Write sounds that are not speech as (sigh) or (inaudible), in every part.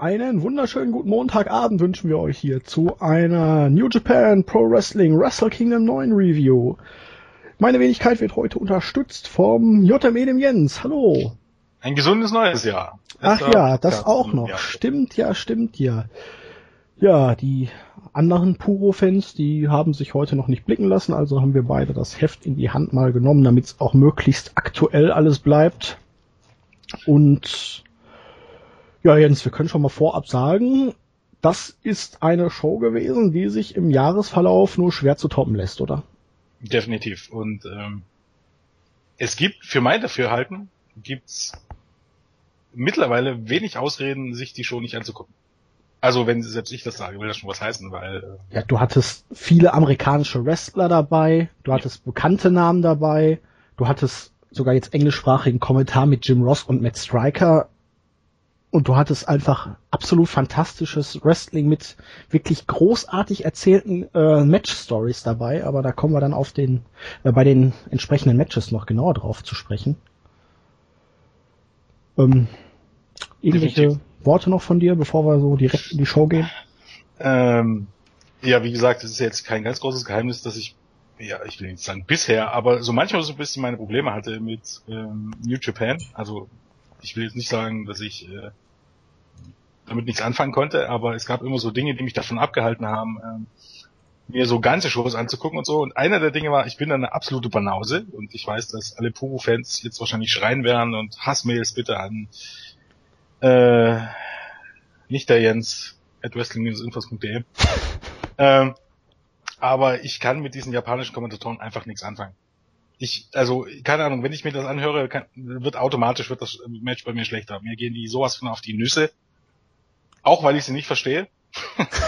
Einen wunderschönen guten Montagabend wünschen wir euch hier zu einer New Japan Pro Wrestling Wrestle Kingdom 9 Review. Meine Wenigkeit wird heute unterstützt vom JME dem Jens. Hallo. Ein gesundes neues Jahr. Das Ach ja, das auch noch. Jahr. Stimmt ja, stimmt ja. Ja, die anderen Puro-Fans, die haben sich heute noch nicht blicken lassen, also haben wir beide das Heft in die Hand mal genommen, damit es auch möglichst aktuell alles bleibt. Und ja, Jens, wir können schon mal vorab sagen, das ist eine Show gewesen, die sich im Jahresverlauf nur schwer zu toppen lässt, oder? Definitiv. Und ähm, es gibt, für mein Dafürhalten, gibt's mittlerweile wenig Ausreden, sich die Show nicht anzugucken. Also wenn selbst ich das sage, will das schon was heißen, weil. Äh ja, du hattest viele amerikanische Wrestler dabei, du hattest ja. bekannte Namen dabei, du hattest sogar jetzt englischsprachigen Kommentar mit Jim Ross und Matt Striker und du hattest einfach absolut fantastisches Wrestling mit wirklich großartig erzählten äh, Match-Stories dabei, aber da kommen wir dann auf den, äh, bei den entsprechenden Matches noch genauer drauf zu sprechen. Ähm, irgendwelche Definitiv. Worte noch von dir, bevor wir so direkt in die Show gehen? Ähm, ja, wie gesagt, es ist jetzt kein ganz großes Geheimnis, dass ich, ja, ich will nicht sagen bisher, aber so manchmal so ein bisschen meine Probleme hatte mit ähm, New Japan. Also ich will jetzt nicht sagen, dass ich äh, damit nichts anfangen konnte, aber es gab immer so Dinge, die mich davon abgehalten haben, ähm, mir so ganze Shows anzugucken und so. Und einer der Dinge war, ich bin eine absolute Banause und ich weiß, dass alle Puro-Fans jetzt wahrscheinlich schreien werden und Hassmails bitte an äh, nicht der Jens at wrestling-infos.de. ähm, aber ich kann mit diesen japanischen Kommentatoren einfach nichts anfangen ich, also, keine Ahnung, wenn ich mir das anhöre, kann, wird automatisch wird das Match bei mir schlechter. Mir gehen die sowas von auf die Nüsse. Auch weil ich sie nicht verstehe. (laughs)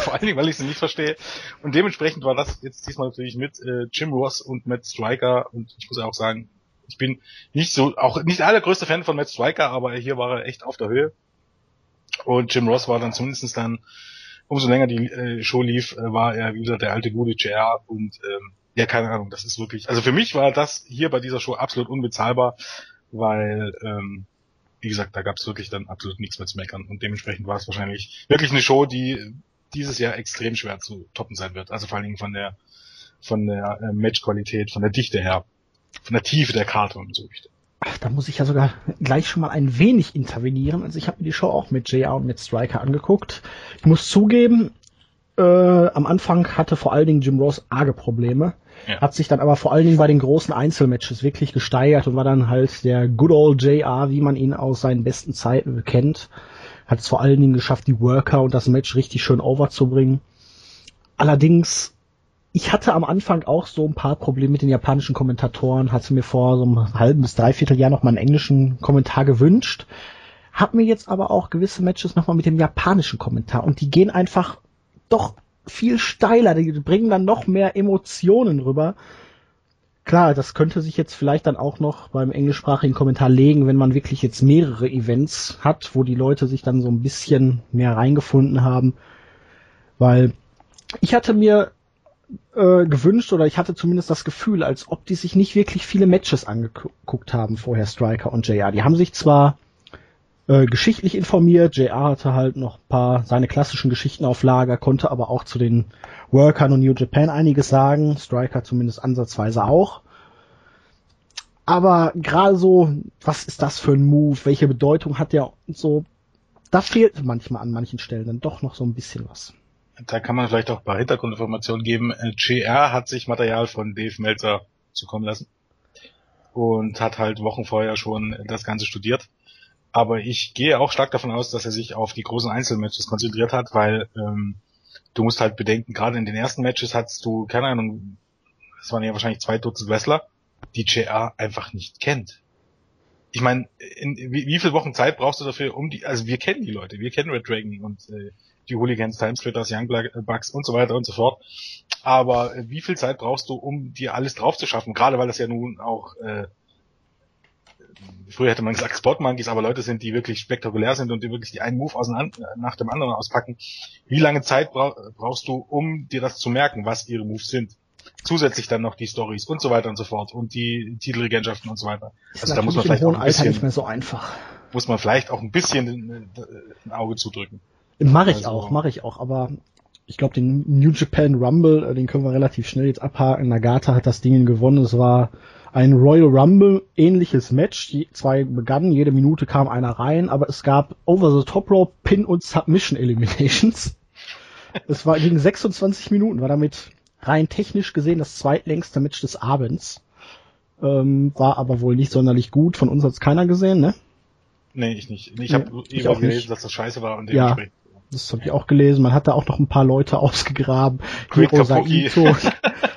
Vor allen Dingen, weil ich sie nicht verstehe. Und dementsprechend war das jetzt diesmal natürlich mit äh, Jim Ross und Matt Striker. Und ich muss ja auch sagen, ich bin nicht so, auch nicht allergrößte Fan von Matt Striker, aber hier war er echt auf der Höhe. Und Jim Ross war dann zumindest dann, umso länger die äh, Show lief, äh, war er wieder der alte gute JR und ähm, ja, keine Ahnung, das ist wirklich, also für mich war das hier bei dieser Show absolut unbezahlbar, weil, ähm, wie gesagt, da gab es wirklich dann absolut nichts mehr zu meckern und dementsprechend war es wahrscheinlich wirklich eine Show, die dieses Jahr extrem schwer zu toppen sein wird. Also vor allen Dingen von der von der äh, Matchqualität, von der Dichte her, von der Tiefe der Karte und so. Ach, da muss ich ja sogar gleich schon mal ein wenig intervenieren. Also ich habe mir die Show auch mit JR und mit Striker angeguckt. Ich muss zugeben, äh, am Anfang hatte vor allen Dingen Jim Ross arge Probleme. Ja. Hat sich dann aber vor allen Dingen bei den großen Einzelmatches wirklich gesteigert und war dann halt der Good Old JR, wie man ihn aus seinen besten Zeiten kennt. Hat es vor allen Dingen geschafft, die Worker und das Match richtig schön overzubringen. Allerdings, ich hatte am Anfang auch so ein paar Probleme mit den japanischen Kommentatoren, hatte mir vor so einem halben bis dreiviertel Jahr noch mal einen englischen Kommentar gewünscht. Hab mir jetzt aber auch gewisse Matches nochmal mit dem japanischen Kommentar und die gehen einfach doch viel steiler, die bringen dann noch mehr Emotionen rüber. Klar, das könnte sich jetzt vielleicht dann auch noch beim englischsprachigen Kommentar legen, wenn man wirklich jetzt mehrere Events hat, wo die Leute sich dann so ein bisschen mehr reingefunden haben. Weil ich hatte mir äh, gewünscht oder ich hatte zumindest das Gefühl, als ob die sich nicht wirklich viele Matches angeguckt haben vorher, Striker und JR. Die haben sich zwar äh, geschichtlich informiert. JR hatte halt noch paar seine klassischen Geschichten auf Lager, konnte aber auch zu den Workern und New Japan einiges sagen. Striker zumindest ansatzweise auch. Aber gerade so, was ist das für ein Move? Welche Bedeutung hat der und so? Da fehlt manchmal an manchen Stellen dann doch noch so ein bisschen was. Da kann man vielleicht auch ein paar Hintergrundinformationen geben. JR hat sich Material von Dave Meltzer zukommen lassen und hat halt Wochen vorher schon das Ganze studiert aber ich gehe auch stark davon aus, dass er sich auf die großen Einzelmatches konzentriert hat, weil ähm, du musst halt bedenken, gerade in den ersten Matches hattest du, keine Ahnung, es waren ja wahrscheinlich zwei Dutzend Wrestler, die JR einfach nicht kennt. Ich meine, wie, wie viele Wochen Zeit brauchst du dafür, um die, also wir kennen die Leute, wir kennen Red Dragon und äh, die Hooligans, Timesplitters, Young äh, Bucks und so weiter und so fort. Aber äh, wie viel Zeit brauchst du, um dir alles drauf zu schaffen? Gerade weil das ja nun auch äh, früher hätte man gesagt Spot Monkeys, aber Leute sind, die wirklich spektakulär sind und die wirklich die einen Move auseinander, nach dem anderen auspacken. Wie lange Zeit brauchst du, um dir das zu merken, was ihre Moves sind? Zusätzlich dann noch die Stories und so weiter und so fort und die Titelregentschaften und so weiter. Ist also da muss man vielleicht auch ein bisschen, nicht mehr so einfach. Muss man vielleicht auch ein bisschen ein Auge zudrücken. Mache ich also, auch, mache ich auch, aber ich glaube, den New Japan Rumble, äh, den können wir relativ schnell jetzt abhaken. Nagata hat das Ding gewonnen. Es war ein Royal Rumble ähnliches Match. Die zwei begannen, jede Minute kam einer rein, aber es gab Over the Top Rope, Pin und Submission Eliminations. (laughs) Es war gegen 26 Minuten, war damit rein technisch gesehen das zweitlängste Match des Abends. Ähm, war aber wohl nicht sonderlich gut. Von uns hat's keiner gesehen, ne? Nee, ich nicht. Ich habe nee, eben gelesen, dass das scheiße war und ja, das habe ich auch gelesen. Man hat da auch noch ein paar Leute (laughs) ausgegraben. Hiro Saito,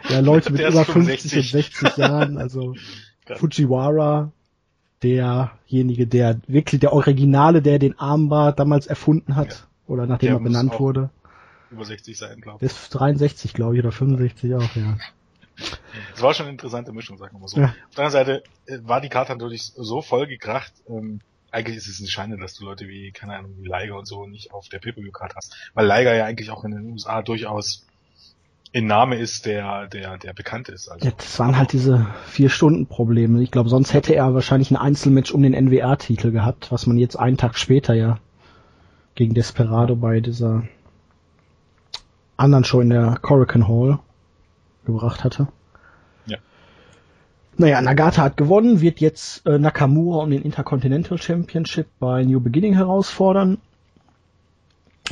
ja, Leute mit über 50 und 60 Jahren, also (laughs) Fujiwara, derjenige, der wirklich der Originale, der den Armbar damals erfunden hat, ja. oder nachdem der er benannt wurde. Über 60 sein, glaube ich. Der ist 63, glaube ich, oder 65 auch, ja. Es war schon eine interessante Mischung, sagen wir mal so. Ja. Auf der anderen Seite äh, war die Karte natürlich so voll gekracht, ähm, eigentlich ist es eine Schande, dass du Leute wie, keine Ahnung, wie Liger und so nicht auf der Pay-Per-View-Card hast. Weil Liger ja eigentlich auch in den USA durchaus in Name ist, der, der, der bekannt ist. Also. Das waren halt diese vier Stunden Probleme. Ich glaube, sonst hätte er wahrscheinlich ein Einzelmatch um den NWA-Titel gehabt, was man jetzt einen Tag später ja gegen Desperado bei dieser anderen Show in der Coracan Hall gebracht hatte. Naja, Nagata hat gewonnen, wird jetzt äh, Nakamura um den Intercontinental Championship bei New Beginning herausfordern.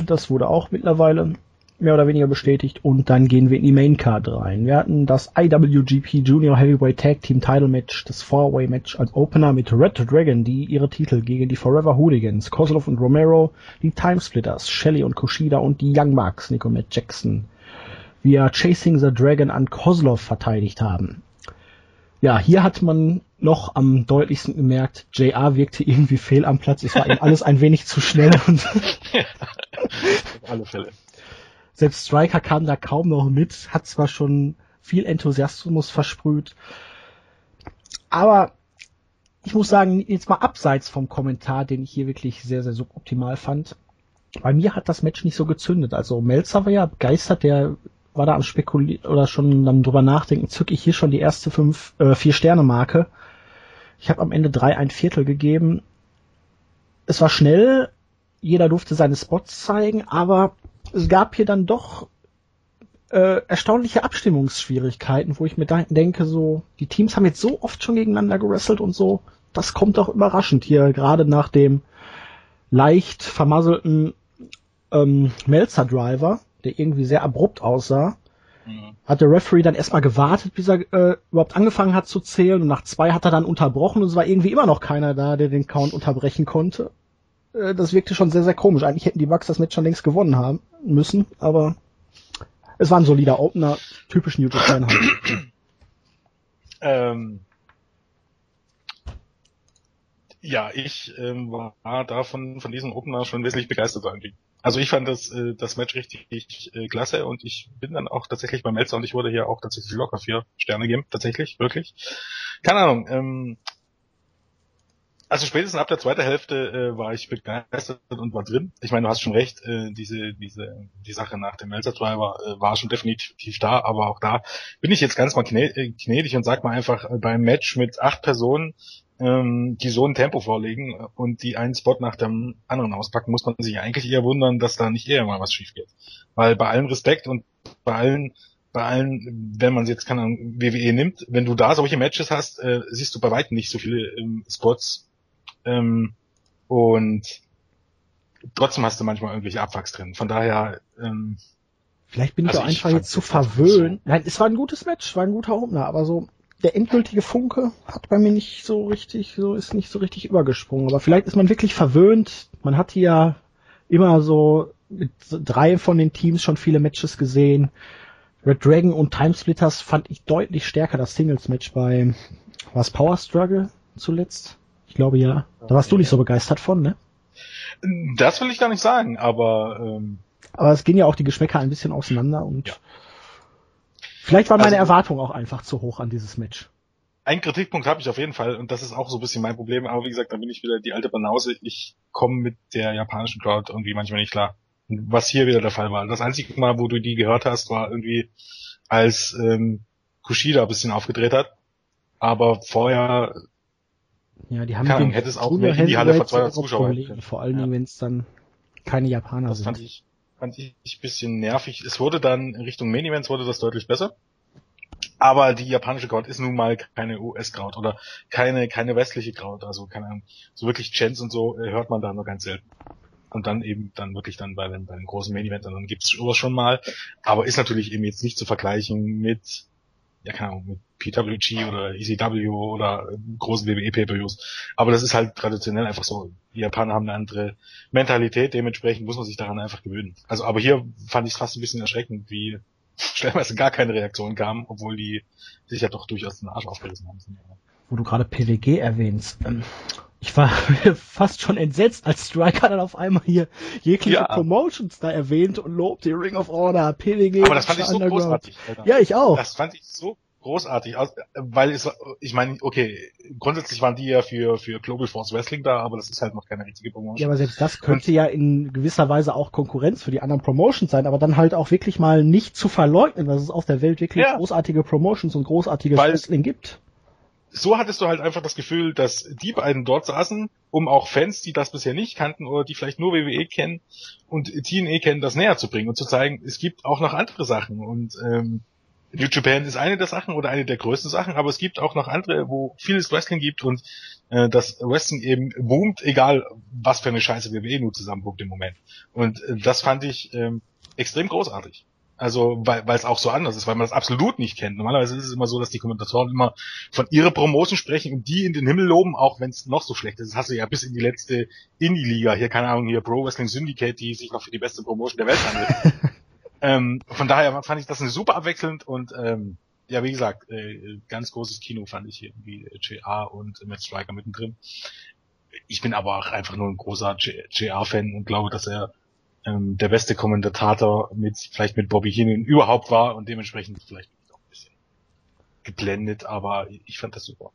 Das wurde auch mittlerweile mehr oder weniger bestätigt. Und dann gehen wir in die Main Card rein. Wir hatten das IWGP Junior Heavyweight Tag Team Title Match, das Four-Way Match als Opener mit Red Dragon, die ihre Titel gegen die Forever Hooligans, Kozlov und Romero, die Timesplitters, Shelly und Kushida und die Young Bucks, Nico Matt Jackson, via Chasing the Dragon an Kozlov verteidigt haben. Ja, hier hat man noch am deutlichsten gemerkt, JR wirkte irgendwie fehl am Platz. Es war ihm alles ein wenig zu schnell. Und ja, (laughs) auf alle Fälle. Selbst Striker kam da kaum noch mit, hat zwar schon viel Enthusiasmus versprüht, aber ich muss sagen, jetzt mal abseits vom Kommentar, den ich hier wirklich sehr, sehr suboptimal fand, bei mir hat das Match nicht so gezündet. Also Melzer war ja begeistert, der war da am spekulieren oder schon dann drüber nachdenken, zücke ich hier schon die erste fünf, äh, vier Sterne Marke. Ich habe am Ende drei ein Viertel gegeben. Es war schnell, jeder durfte seine Spots zeigen, aber es gab hier dann doch äh, erstaunliche Abstimmungsschwierigkeiten, wo ich mir denke, so, die Teams haben jetzt so oft schon gegeneinander gewrestelt und so, das kommt doch überraschend hier, gerade nach dem leicht vermasselten ähm, Melzer Driver der irgendwie sehr abrupt aussah, mhm. hat der Referee dann erstmal gewartet, bis er äh, überhaupt angefangen hat zu zählen und nach zwei hat er dann unterbrochen und es war irgendwie immer noch keiner da, der den Count unterbrechen konnte. Äh, das wirkte schon sehr, sehr komisch. Eigentlich hätten die Bucks das Match schon längst gewonnen haben müssen, aber es war ein solider Opener, typisch New Japan halt. (clears throat) Ähm, ja, ich ähm, war davon von diesem Opener schon wesentlich begeistert irgendwie. Also ich fand das, äh, das Match richtig äh, klasse und ich bin dann auch tatsächlich beim Melzer und ich wurde hier auch tatsächlich locker vier Sterne geben, tatsächlich, wirklich. Keine Ahnung, ähm, also spätestens ab der zweiten Hälfte äh, war ich begeistert und war drin. Ich meine, du hast schon recht, äh, diese, diese, die Sache nach dem Melzer Driver äh, war schon definitiv da, aber auch da bin ich jetzt ganz mal äh, gnädig und sag mal einfach, äh, beim Match mit acht Personen ähm, die so ein Tempo vorlegen und die einen Spot nach dem anderen auspacken, muss man sich eigentlich eher wundern, dass da nicht eher mal was schief geht. Weil bei allem Respekt und bei allen, bei allen, wenn man jetzt keine WWE nimmt, wenn du da solche Matches hast, äh, siehst du bei weitem nicht so viele ähm, Spots ähm, und trotzdem hast du manchmal irgendwelche Abwachs drin. Von daher ähm, Vielleicht bin ich also auch einfach jetzt zu verwöhnt. So. Nein, es war ein gutes Match, war ein guter Opener, aber so der endgültige Funke hat bei mir nicht so richtig, so ist nicht so richtig übergesprungen. Aber vielleicht ist man wirklich verwöhnt. Man hat hier ja immer so mit drei von den Teams schon viele Matches gesehen. Red Dragon und Timesplitters fand ich deutlich stärker das Singles-Match bei was Power Struggle zuletzt. Ich glaube ja. Da warst du nicht so begeistert von, ne? Das will ich gar nicht sagen, aber ähm aber es gehen ja auch die Geschmäcker ein bisschen auseinander und ja. Vielleicht war meine also, Erwartung auch einfach zu hoch an dieses Match. Ein Kritikpunkt habe ich auf jeden Fall und das ist auch so ein bisschen mein Problem, aber wie gesagt, da bin ich wieder die alte Banause. Ich komme mit der japanischen Crowd irgendwie manchmal nicht klar. Was hier wieder der Fall war. Das einzige Mal, wo du die gehört hast, war irgendwie, als ähm, Kushida ein bisschen aufgedreht hat. Aber vorher ja, die haben Ahnung, hätte es auch in die Halle vor 200 Zuschauern. Vor allen Dingen, ja. wenn es dann keine Japaner Das sind. fand ich, fand ich ein bisschen nervig. Es wurde dann in Richtung Main Events wurde das deutlich besser. Aber die japanische Crowd ist nun mal keine US-Crowd oder keine, keine westliche Crowd. Also keine Ahnung, so wirklich Chants und so äh, hört man da nur ganz selten. Und dann eben dann wirklich dann bei den, bei den großen Main Events, dann gibt's sowas schon mal. Aber ist natürlich eben jetzt nicht zu vergleichen mit, ja keine Ahnung, mit PWG oder ECW oder großen WWE Pay-Per-Views. Aber das ist halt traditionell einfach so. Die Japaner haben eine andere Mentalität, dementsprechend muss man sich daran einfach gewöhnen. Also, aber hier fand ich es fast ein bisschen erschreckend, wie (laughs) stellenweise gar keine Reaktion kam, obwohl die sich ja doch durchaus den Arsch aufgerissen haben. Wo du gerade PWG erwähnst. Ähm, ich war (laughs) fast schon entsetzt, als Striker dann auf einmal hier jegliche Ja. Promotions da erwähnt und lobt die Ring of Order, PWG. Aber das fand ich so großartig. Alter. Ja, ich auch. Das fand ich so großartig, weil es, ich meine, okay, grundsätzlich waren die ja für, für Global Force Wrestling da, aber das ist halt noch keine richtige Promotion. Ja, aber selbst das könnte ja in gewisser Weise auch Konkurrenz für die anderen Promotions sein, aber dann halt auch wirklich mal nicht zu verleugnen, dass es auf der Welt wirklich Ja. großartige Promotions und großartiges Wrestling gibt. So hattest du halt einfach das Gefühl, dass die beiden dort saßen, um auch Fans, die das bisher nicht kannten oder die vielleicht nur WWE kennen und TNA kennen, das näher zu bringen und zu zeigen, es gibt auch noch andere Sachen und ähm, New Japan ist eine der Sachen oder eine der größten Sachen, aber es gibt auch noch andere, wo vieles Wrestling gibt und äh, das Wrestling eben boomt, egal was für eine Scheiße WWE nur zusammenbuckt im Moment. Und äh, das fand ich ähm, extrem großartig. Also, weil es auch so anders ist, weil man das absolut nicht kennt. Normalerweise ist es immer so, dass die Kommentatoren immer von ihrer Promotion sprechen und die in den Himmel loben, auch wenn es noch so schlecht ist. Das hast du ja bis in die letzte Indie-Liga. Hier, keine Ahnung, hier Pro Wrestling Syndicate, die sich noch für die beste Promotion der Welt handelt. (laughs) ähm, von daher fand ich das eine super abwechselnd und ähm, ja, wie gesagt, äh, ganz großes Kino fand ich hier irgendwie äh, JR und Matt Striker mittendrin. Ich bin aber auch einfach nur ein großer JR-Fan und glaube, dass er ähm, der beste Kommentator mit, vielleicht mit Bobby Heenan überhaupt war und dementsprechend vielleicht auch ein bisschen geblendet, aber ich fand das super.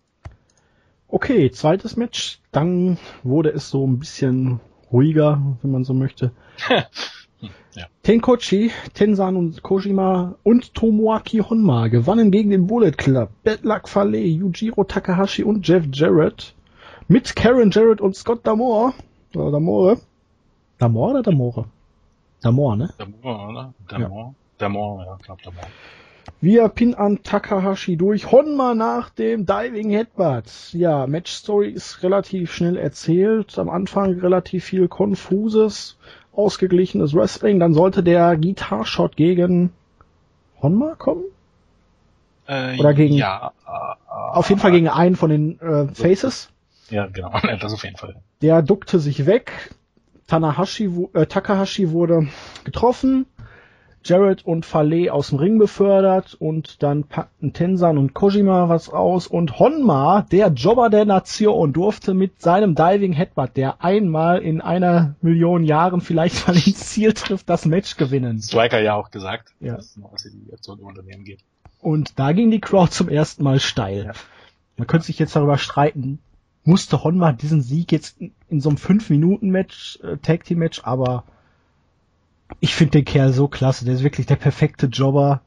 Okay, zweites Match. Dann wurde es so ein bisschen ruhiger, wenn man so möchte. (laughs) Ja. Tenkochi, Tensan und Kojima und Tomoaki Honma gewannen gegen den Bullet Club, Bad Luck Fale, Yujiro Takahashi und Jeff Jarrett mit Karen Jarrett und Scott Damore. Oder Damore. Damore oder Damore? Damore, ne? Damon, oder? Damon? Damon, ja, glaub Damon. Via Pin an Takahashi durch Honma nach dem Diving Headbutt. Ja, Match Story ist relativ schnell erzählt. Am Anfang relativ viel konfuses, ausgeglichenes Wrestling. Dann sollte der Guitar Shot gegen Honma kommen. Äh, Oder gegen- Ja, äh, Auf jeden Fall gegen einen von den äh, Faces. (laughs) Ja, genau, das auf jeden Fall. Der duckte sich weg. Tanahashi, äh, Takahashi wurde getroffen. Jarrett und Fale aus dem Ring befördert und dann packten Tensan und Kojima was aus und Honma, der Jobber der Nation, durfte mit seinem Diving Headbutt, der einmal in einer Million Jahren vielleicht mal ins Ziel trifft, das Match gewinnen. Striker ja auch gesagt, Ja. dass es noch was in die Aktion im Unternehmen geht. Und da ging die Crowd zum ersten Mal steil. Ja. Man könnte sich jetzt darüber streiten, musste Honma diesen Sieg jetzt in, in so einem 5-Minuten-Match, äh, Tag-Team-Match, aber ich finde den Kerl so klasse. Der ist wirklich der perfekte Jobber.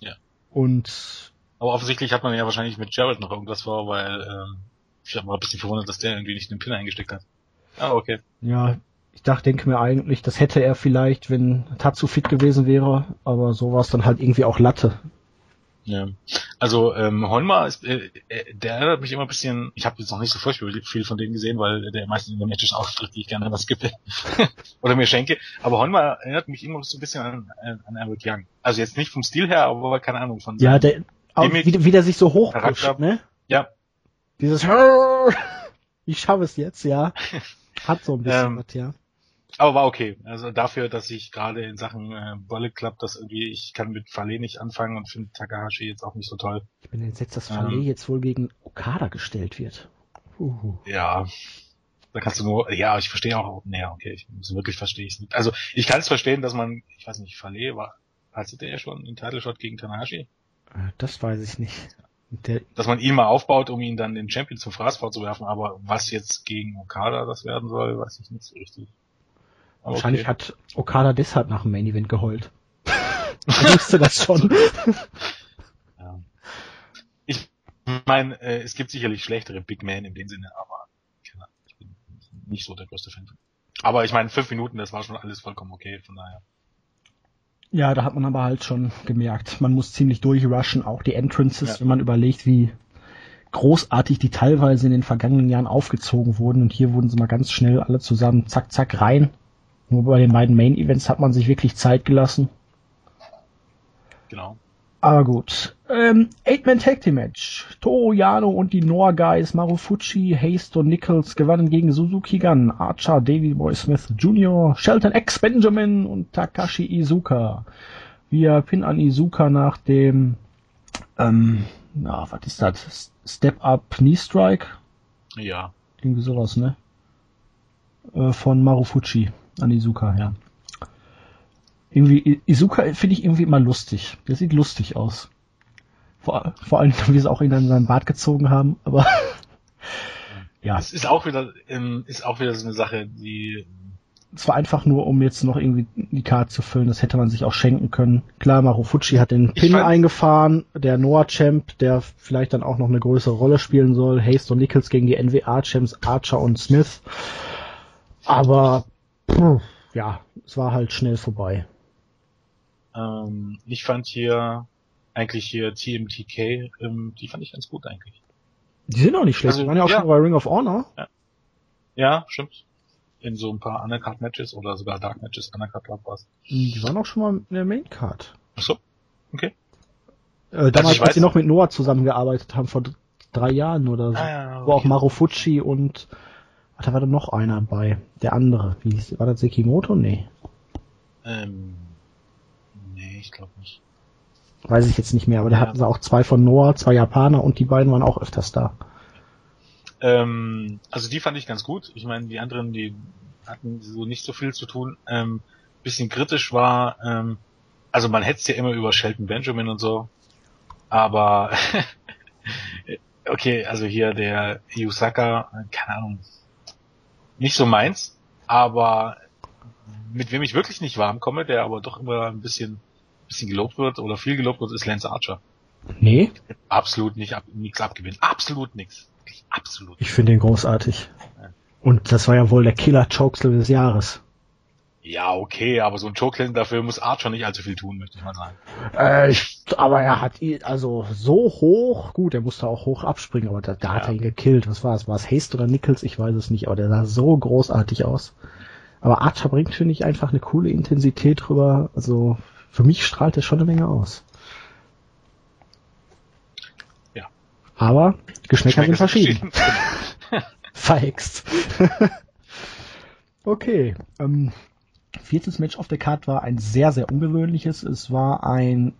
Ja. Und Aber offensichtlich hat man ja wahrscheinlich mit Jared noch irgendwas vor, weil ähm, ich war ein bisschen verwundert, dass der irgendwie nicht den Pin eingesteckt hat. Ah, okay. ja, ich dachte, denke mir eigentlich, das hätte er vielleicht, wenn Tatsu fit gewesen wäre, aber so war es dann halt irgendwie auch Latte. Ja. Also ähm, Honma ist, äh, äh, der erinnert mich immer ein bisschen, ich habe jetzt noch nicht so furchtbar viel von denen gesehen, weil der meistens in den Matches auftritt, die ich gerne was skippe (laughs) oder mir schenke. Aber Honma erinnert mich immer so ein bisschen an, an Eric Young. Also jetzt nicht vom Stil her, aber keine Ahnung von Ja, der, auch, wie, wie der sich so hochpusht, ne? ja, Dieses (laughs) Ich schaffe es jetzt, ja. Hat so ein bisschen Ähm, was, ja. Aber war okay. Also dafür, dass ich gerade in Sachen äh, Bullet Club das irgendwie, ich kann mit Fale nicht anfangen und finde Takahashi jetzt auch nicht so toll. Ich bin entsetzt, dass ähm, Fale jetzt wohl gegen Okada gestellt wird. Uhu. Ja, da kannst du nur, ja, ich verstehe auch, naja, okay, ich, so wirklich verstehe ich es nicht. Also ich kann es verstehen, dass man, ich weiß nicht, Fale war, hatte der schon einen Title Shot gegen Tanahashi? Äh, Das weiß ich nicht. Der, Dass man ihn mal aufbaut, um ihn dann den Champion zum Fraß vorzuwerfen, aber was jetzt gegen Okada das werden soll, weiß ich nicht so richtig. Aber wahrscheinlich okay. hat Okada deshalb nach dem Main Event geheult. (laughs) er wusste das schon. (laughs) Ja. Ich meine, äh, es gibt sicherlich schlechtere Big Men in dem Sinne, aber keine Ahnung, ich bin nicht so der größte Fan. Aber ich meine, fünf Minuten, das war schon alles vollkommen okay, von daher. Ja, da hat man aber halt schon gemerkt, man muss ziemlich durchrushen, auch die Entrances, ja. wenn man überlegt, wie großartig die teilweise in den vergangenen Jahren aufgezogen wurden und hier wurden sie mal ganz schnell alle zusammen zack zack rein. Nur bei den beiden Main Events hat man sich wirklich Zeit gelassen. Genau. Aber gut. Ähm, Eight-Man Tag Team Match. Toru Yano und die Noah Guys, Marufuchi, Haste und Nichols gewannen gegen Suzuki Gun, Archer, Davy Boy Smith Jr., Shelton X Benjamin und Takashi Izuka. Via Pin an Izuka nach dem, ähm, na, was ist das? Step Up Knee Strike? Ja. Irgendwie sowas, ne? Äh, von Marufuchi an Izuka, ja. Irgendwie, Izuka finde ich irgendwie immer lustig. Der sieht lustig aus. Vor, vor allem, wie sie auch ihn dann seinen Bart gezogen haben, aber (laughs) ja. Es ist auch wieder, ähm, ist auch wieder so eine Sache, die es war einfach nur, um jetzt noch irgendwie die Karte zu füllen. Das hätte man sich auch schenken können. Klar, Marufuchi hat den Pin eingefahren. Der Noah Champ, der vielleicht dann auch noch eine größere Rolle spielen soll. Haste und Nichols gegen die NWA Champs Archer und Smith. Aber, ja, es war halt schnell vorbei. Ähm, ich fand hier eigentlich hier TMTK, ähm, die fand ich ganz gut eigentlich. Die sind auch nicht schlecht. Also, die waren ja auch ja. schon bei Ring of Honor. Ja. ja, stimmt. In so ein paar Undercard Matches oder sogar Dark Matches, Undercard glaube was. Die waren auch schon mal in der Main Card. Ach so. Okay. Äh, damals, also als sie noch mit Noah zusammengearbeitet haben, vor drei Jahren oder so. Ah, ja, okay. Wo auch Marufuchi und, ach, da war da noch einer bei. Der andere. Wie hieß, war das Sekimoto? Nee. Ähm, Nee, ich glaube nicht. Weiß ich jetzt nicht mehr, aber da hatten sie auch zwei von Noah, zwei Japaner und die beiden waren auch öfters da. Ähm, also die fand ich ganz gut. Ich meine, die anderen, die hatten so nicht so viel zu tun. Ähm, bisschen kritisch war, ähm, also man hetzt ja immer über Shelton Benjamin und so, aber (laughs) okay, also hier der Yusaka, keine Ahnung, nicht so meins, aber mit wem ich wirklich nicht warm komme, der aber doch immer ein bisschen, bisschen gelobt wird oder viel gelobt wird, ist Lance Archer. Nee. Absolut nicht, ab, nichts abgewinnen. Absolut nichts. Absolut. Ich finde ihn großartig. Ja. Und das war ja wohl der Killer Chokeslam des Jahres. Ja, okay, aber so ein Chokeslam dafür muss Archer nicht allzu viel tun, möchte ich mal sagen. Äh, ich, aber er hat ihn, also so hoch, gut, er musste auch hoch abspringen, aber da, da ja. hat er ihn gekillt. Was war es? War es Haste oder Nichols? Ich weiß es nicht, aber der sah so großartig aus. Aber Archer bringt, finde ich, einfach eine coole Intensität drüber. Also für mich strahlt er schon eine Menge aus. Ja. Aber Geschmäcker, sind verschieden. (laughs) Verhext. (laughs) okay. Ähm, viertes Match auf der Card war ein sehr, sehr ungewöhnliches. Es war ein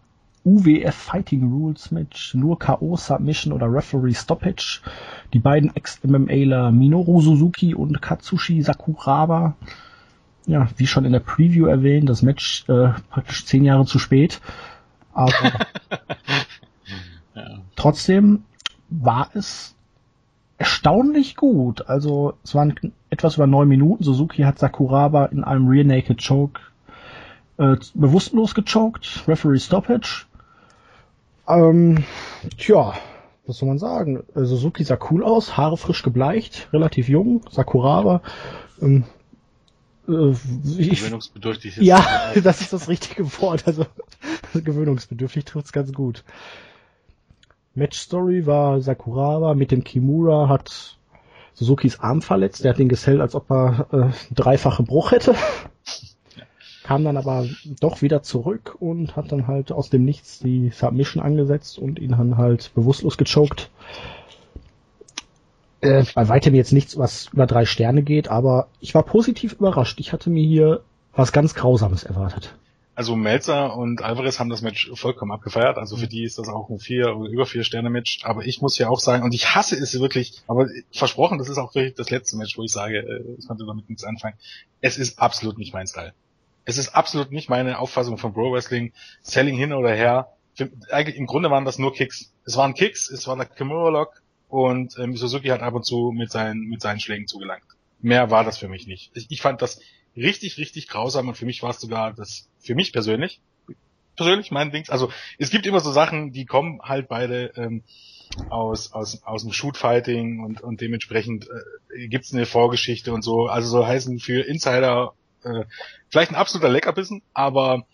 UWF Fighting Rules Match, nur K.O. Submission oder Referee Stoppage. Die beiden Ex-MMAler Minoru Suzuki und Katsushi Sakuraba ja, wie schon in der Preview erwähnt, das Match äh, praktisch zehn Jahre zu spät. Aber ja. (laughs) trotzdem war es erstaunlich gut. Also es waren etwas über neun Minuten. Suzuki hat Sakuraba in einem Rear Naked Choke äh, bewusstlos gechoked. Referee Stoppage. Ähm, tja, was soll man sagen? Äh, Suzuki sah cool aus, Haare frisch gebleicht, relativ jung. Sakuraba ähm, äh, ich, gewöhnungsbedürftig ist. Ja, das (laughs) ist das richtige Wort. Also (laughs) gewöhnungsbedürftig trifft's ganz gut. Match Story war Sakuraba mit dem Kimura hat Suzukis Arm verletzt. Der hat ihn gesellt, als ob er äh, dreifache Bruch hätte. Kam dann aber doch wieder zurück und hat dann halt aus dem Nichts die Submission angesetzt und ihn dann halt bewusstlos gechoked äh, bei weitem jetzt nichts, was über drei Sterne geht, aber ich war positiv überrascht. Ich hatte mir hier was ganz Grausames erwartet. Also Melzer und Alvarez haben das Match vollkommen abgefeiert. Also für die ist das auch ein vier oder über vier Sterne Match. Aber ich muss ja auch sagen, und ich hasse es wirklich, aber versprochen, das ist auch wirklich das letzte Match, wo ich sage, äh, ich konnte damit nichts anfangen. Es ist absolut nicht mein Style. Es ist absolut nicht meine Auffassung von Pro Wrestling. Selling hin oder her. Für, eigentlich im Grunde waren das nur Kicks. Es waren Kicks, es war der Kimura Lock, und ähm, Suzuki hat ab und zu mit seinen, mit seinen Schlägen zugelangt. Mehr war das für mich nicht. Ich, ich fand das richtig, richtig grausam und für mich war es sogar das, für mich persönlich, persönlich mein Dings, also es gibt immer so Sachen, die kommen halt beide, ähm, aus, aus, aus dem Shootfighting und, und dementsprechend äh, gibt's eine Vorgeschichte und so. Also soll heißen für Insider äh, vielleicht ein absoluter Leckerbissen, aber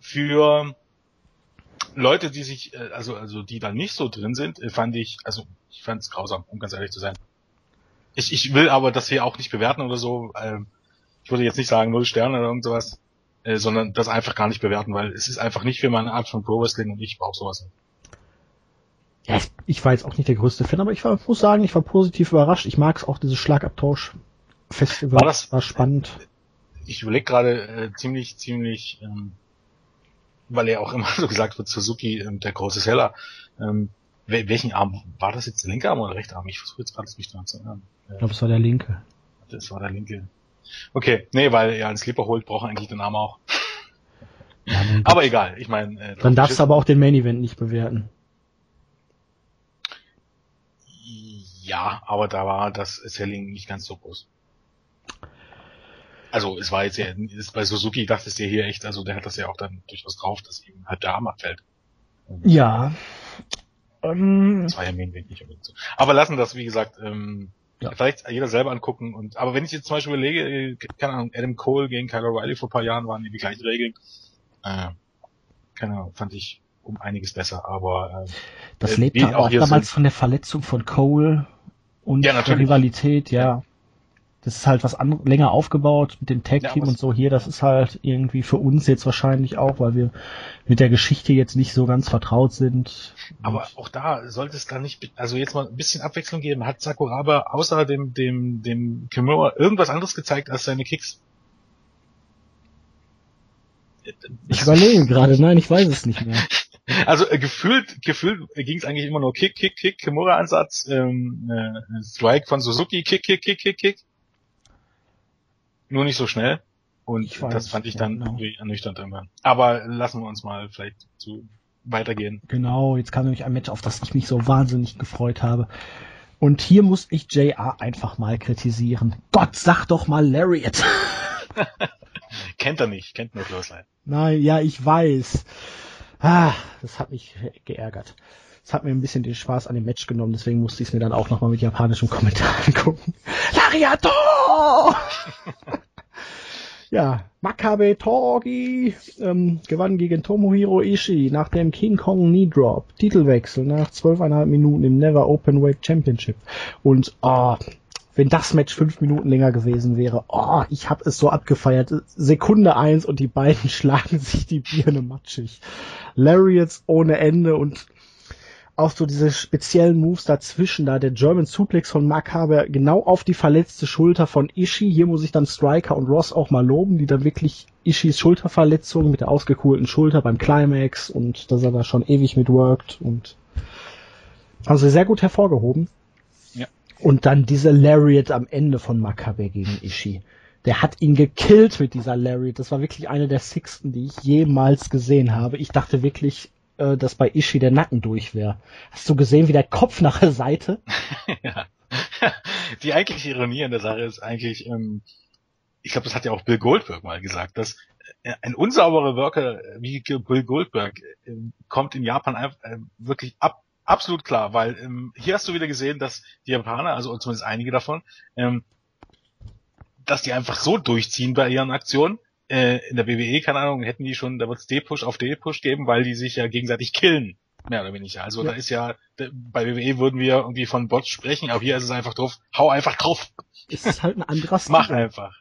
für Leute, die sich, äh, also, also die da nicht so drin sind, äh, fand ich, also ich fand es grausam, um ganz ehrlich zu sein. Ich, ich will aber das hier auch nicht bewerten oder so. Ähm, ich würde jetzt nicht sagen null Sterne oder irgend sowas, äh, sondern das einfach gar nicht bewerten, weil es ist einfach nicht für meine Art von Pro Wrestling und ich brauche sowas nicht. Ja, ich war jetzt auch nicht der größte Fan, aber ich war, muss sagen, ich war positiv überrascht. Ich mag es auch, dieses Schlagabtausch-Festival. War das- war spannend. Ich überlege gerade äh, ziemlich, ziemlich, ähm, weil er auch immer (laughs) so gesagt wird, Suzuki, ähm, der große Seller. Ähm, wel welchen Arm? War das jetzt der linke Arm oder der rechte Arm? Ich versuche jetzt gerade, mich daran zu erinnern. Ich glaube, es war der linke. Das war der linke. Okay, nee, weil er einen Slipper holt, braucht er eigentlich den Arm auch. Ja, Aber egal, ich meine... Äh, dann darfst du aber auch den Main Event nicht bewerten. Ja, aber da war das Selling nicht ganz so groß. Also es war jetzt ja, ist bei Suzuki dachte es ja hier echt, also der hat das ja auch dann durchaus drauf, dass ihm halt der Arm abfällt. Ja. Ähm, Das war ja Main Event nicht unbedingt so. Aber lassen das, wie gesagt, ähm, Ja. vielleicht jeder selber angucken. Und aber wenn ich jetzt zum Beispiel überlege, äh, keine Ahnung, Adam Cole gegen Kyle O'Reilly vor ein paar Jahren waren die gleichen Regeln. Äh, keine Ahnung, fand ich um einiges besser. Aber äh, das äh, lebt auch auch damals sind- von der Verletzung von Cole und Ja, der. Rivalität, ja. Das ist halt was an, länger aufgebaut mit dem Tag Ja, Team aber und so hier. Das ist halt irgendwie für uns jetzt wahrscheinlich auch, weil wir mit der Geschichte jetzt nicht so ganz vertraut sind. Aber auch da sollte es da nicht, also jetzt mal ein bisschen Abwechslung geben. Hat Sakuraba außer dem, dem, dem Kimura irgendwas anderes gezeigt als seine Kicks? ich überlege gerade, nein, ich weiß es nicht mehr. (laughs) Also äh, gefühlt, gefühlt ging es eigentlich immer nur Kick, Kick, Kick, Kimura-Ansatz, ähm, äh, Strike von Suzuki, Kick, Kick, Kick, Kick, Kick. Nur nicht so schnell. Und weiß das fand ich dann genau. irgendwie ernüchternd irgendwann. Aber lassen wir uns mal vielleicht zu weitergehen. Genau, jetzt kam nämlich ein Match, auf das ich mich so wahnsinnig gefreut habe. Und hier muss ich JR einfach mal kritisieren. Gott, sag doch mal Lariat. (laughs) Kennt er nicht, kennt nur Clothesline. Nein, ja, ich weiß. Ah, das hat mich geärgert. Das hat mir ein bisschen den Spaß an dem Match genommen, deswegen musste ich es mir dann auch nochmal mit japanischem Kommentar angucken. (laughs) Lariato! (laughs) ja, Makabe Togi ähm, gewann gegen Tomohiro Ishii nach dem King Kong Knee Drop. Titelwechsel nach zwölfeinhalb Minuten im Never Open Weight Championship. Und oh, wenn das Match fünf Minuten länger gewesen wäre, oh, ich habe es so abgefeiert. Sekunde eins und die beiden (laughs) schlagen sich die Birne matschig. Lariats ohne Ende und auch so diese speziellen Moves dazwischen, da der German Suplex von Mark Haber genau auf die verletzte Schulter von Ishii. Hier muss ich dann Striker und Ross auch mal loben, die dann wirklich Ishis Schulterverletzung mit der ausgekohlten Schulter beim Climax und dass er da schon ewig mitworkt und also sehr gut hervorgehoben. Ja. Und dann diese Lariat am Ende von Makabe gegen Ishii. Der hat ihn gekillt mit dieser Lariat. Das war wirklich eine der sixten, die ich jemals gesehen habe. Ich dachte wirklich, äh, dass bei Ishii der Nacken durch wäre. Hast du gesehen, wie der Kopf nach der Seite? (laughs) ja. (laughs) Die eigentliche Ironie an der Sache ist eigentlich, ähm, ich glaube, das hat ja auch Bill Goldberg mal gesagt, dass äh, ein unsauberer Worker wie Bill Goldberg äh, kommt in Japan einfach, äh, wirklich ab, absolut klar, weil ähm, hier hast du wieder gesehen, dass die Japaner, also zumindest einige davon, ähm, dass die einfach so durchziehen bei ihren Aktionen. Äh, in der WWE, keine Ahnung, hätten die schon, da wird es D-Push auf D-Push geben, weil die sich ja gegenseitig killen. Mehr oder weniger. Also Ja. da ist ja, bei WWE würden wir irgendwie von Bots sprechen, aber hier ist es einfach drauf, hau einfach drauf, Es ist halt ein anderer (laughs) Stil. mach einfach.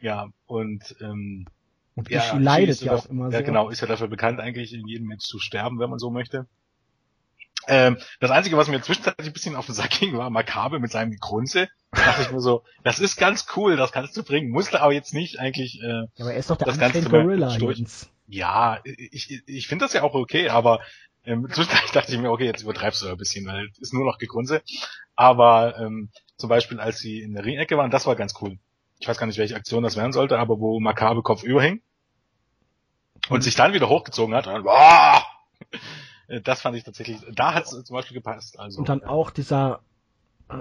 Ja, und ähm, Und ja, leidet ja auch immer ja, so. genau, ist ja dafür bekannt, eigentlich in jedem Match zu sterben, wenn man so möchte. Ähm, das Einzige, was mir zwischenzeitlich ein bisschen auf den Sack ging, war Makabe mit seinem Grunze. Da dachte ich mir so, das ist ganz cool, das kannst du bringen. Musste aber jetzt nicht eigentlich, äh, Ja, aber er ist doch der das Ganze Unchained Gorilla, ja, ich, ich, ich finde das ja auch okay, aber ähm, (laughs) zwischenzeitlich dachte ich mir, okay, jetzt übertreibst du ein bisschen, weil es ist nur noch Gegrunze. Aber ähm, zum Beispiel, als sie in der Ringecke waren, das war ganz cool. Ich weiß gar nicht, welche Aktion das werden sollte, aber wo Makabe Kopf überhing und sich dann wieder hochgezogen hat, und dann, "Ah!" Äh, das fand ich tatsächlich, da hat es zum Beispiel gepasst. Also Und dann auch dieser äh,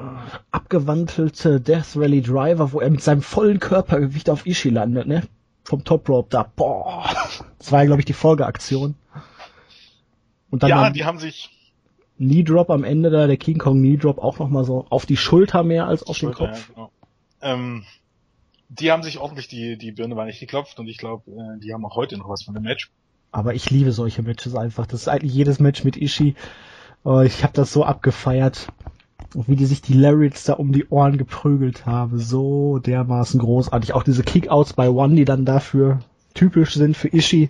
abgewandelte Death Rally Driver, wo er mit seinem vollen Körpergewicht auf Ishii landet, ne? Vom Top Rope da. Boah. Das war ja, glaube ich, die Folgeaktion. Und dann, ja, die haben sich Knee Drop am Ende da, der King Kong Knee Drop auch nochmal so auf die Schulter mehr als auf Schulter, den Kopf. Ja, genau. ähm, die haben sich ordentlich die, die Birne war nicht geklopft und ich glaube, äh, die haben auch heute noch was von dem Match. Aber ich liebe solche Matches einfach. Das ist eigentlich jedes Match mit Ishii. Oh, ich habe das so abgefeiert. Wie die sich die Lariats da um die Ohren geprügelt haben. So dermaßen großartig. Auch diese Kickouts bei One, die dann dafür typisch sind für Ishii.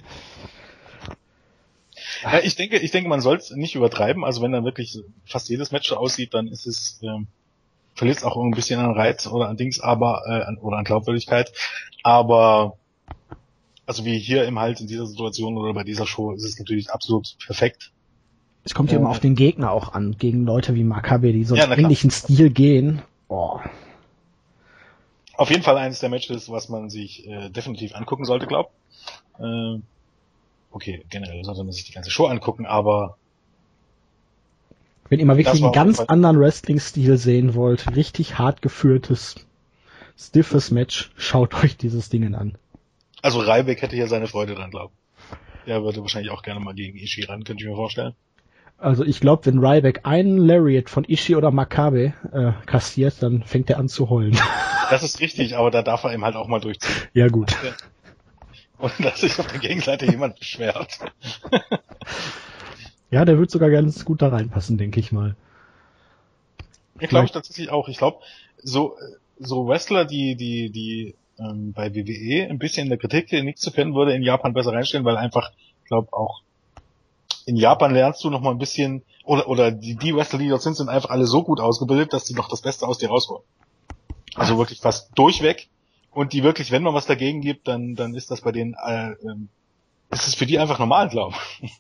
Ja, ich denke, ich denke, man soll es nicht übertreiben. Also wenn dann wirklich fast jedes Match so aussieht, dann ist es ähm, verliert auch ein bisschen an Reiz oder an Dings, aber äh, oder an Glaubwürdigkeit. Aber also wie hier im halt in dieser Situation oder bei dieser Show ist es natürlich absolut perfekt. Es kommt ja immer auf den Gegner auch an, gegen Leute wie Makabe, die so ja, ähnlichen Stil gehen. Oh. Auf jeden Fall eines der Matches, was man sich äh, definitiv angucken sollte, glaub. Äh, okay, generell sollte man sich die ganze Show angucken, aber wenn ihr mal wirklich einen ganz anderen Wrestling-Stil sehen wollt, richtig hart geführtes, stiffes Match, schaut euch dieses Ding an. Also Reibeck hätte hier seine Freude dran, glaube Er würde wahrscheinlich auch gerne mal gegen Ishii ran, könnte ich mir vorstellen. Also ich glaube, wenn Ryback einen Lariat von Ishii oder Makabe äh, kassiert, dann fängt er an zu heulen. (laughs) Das ist richtig, aber da darf er ihm halt auch mal durchziehen. Ja gut. Und dass sich auf der Gegenseite jemand beschwert. (laughs) Ja, der wird sogar ganz gut da reinpassen, denke ich mal. Ich glaube tatsächlich auch. Ich glaube, so, so Wrestler, die, die, die ähm, bei WWE ein bisschen in der Kritik nichts zu können, würde in Japan besser reinstellen, weil einfach, ich glaube auch in Japan lernst du noch mal ein bisschen, oder, oder die, die Wrestler, die dort sind, sind einfach alle so gut ausgebildet, dass die noch das Beste aus dir rausholen. Also wirklich fast durchweg. Und die wirklich, wenn man was dagegen gibt, dann, dann ist das bei denen, äh, ähm, ist es für die einfach normal, glaube ich.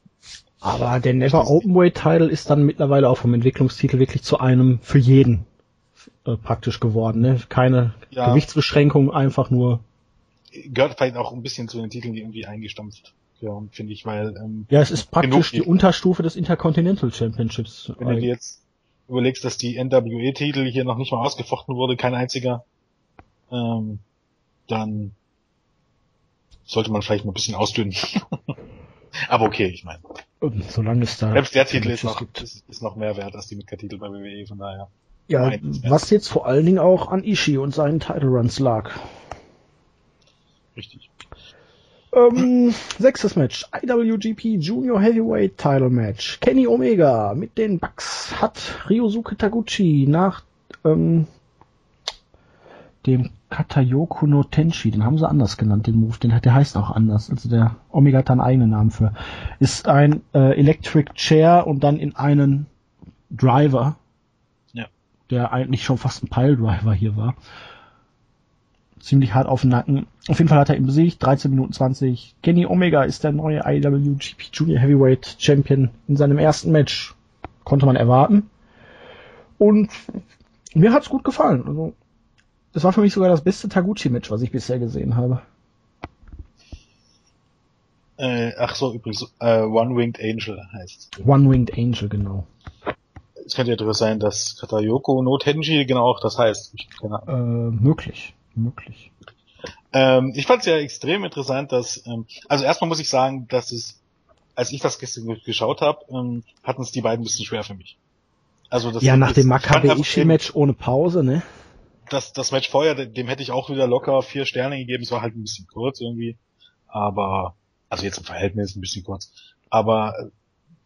Aber der Never Openweight Title ist dann mittlerweile auch vom Entwicklungstitel wirklich zu einem für jeden äh, praktisch geworden. Ne? Keine ja. Gewichtsbeschränkung, einfach nur. Gehört vielleicht auch ein bisschen zu den Titeln, die irgendwie eingestampft gehören, finde ich, weil. Ähm, ja, es ist praktisch die Unterstufe des Intercontinental Championships. Wenn du dir jetzt überlegst, dass die NWE-Titel hier noch nicht mal ausgefochten wurde, kein einziger, ähm, dann sollte man vielleicht mal ein bisschen ausdünnen. (laughs) Aber okay, ich meine. Solange es da. Selbst der Titel ist noch, ist, ist noch mehr wert als die Midcard-Titel bei WWE, von daher. Ja, was jetzt vor allen Dingen auch an Ishii und seinen Title Runs lag. Richtig. Ähm, sechstes Match. IWGP Junior Heavyweight Title Match. Kenny Omega mit den Bucks hat Ryosuke Taguchi nach ähm, dem Katayoko no Tenshi, den haben sie anders genannt, den Move, den, der heißt auch anders. Also der Omega hat da einen eigenen Namen für. Ist ein äh, Electric Chair und dann in einen Driver. Der eigentlich schon fast ein Pile-Driver hier war. Ziemlich hart auf den Nacken. Auf jeden Fall hat er ihn besiegt, 13 Minuten 20. Kenny Omega ist der neue IWGP Junior Heavyweight Champion in seinem ersten Match. Konnte man erwarten. Und mir hat's gut gefallen. Also das war für mich sogar das beste Taguchi-Match, was ich bisher gesehen habe. Äh, ach so, übrigens, äh, One-Winged Angel heißt One-Winged Angel, genau. Es könnte ja durchaus sein, dass Katayoko no Tenji genau auch das heißt. Keine Ahnung. Äh, möglich, möglich. Ähm, ich fand es ja extrem interessant, dass, ähm, also erstmal muss ich sagen, dass es, als ich das gestern geschaut habe, ähm, hatten es die beiden ein bisschen schwer für mich. Also das ja, nach dem Makabe Ishii-Match ohne Pause, ne? das, das Match vorher, dem hätte ich auch wieder locker vier Sterne gegeben. Es war halt ein bisschen kurz irgendwie. Aber, also jetzt im Verhältnis ein bisschen kurz. Aber äh,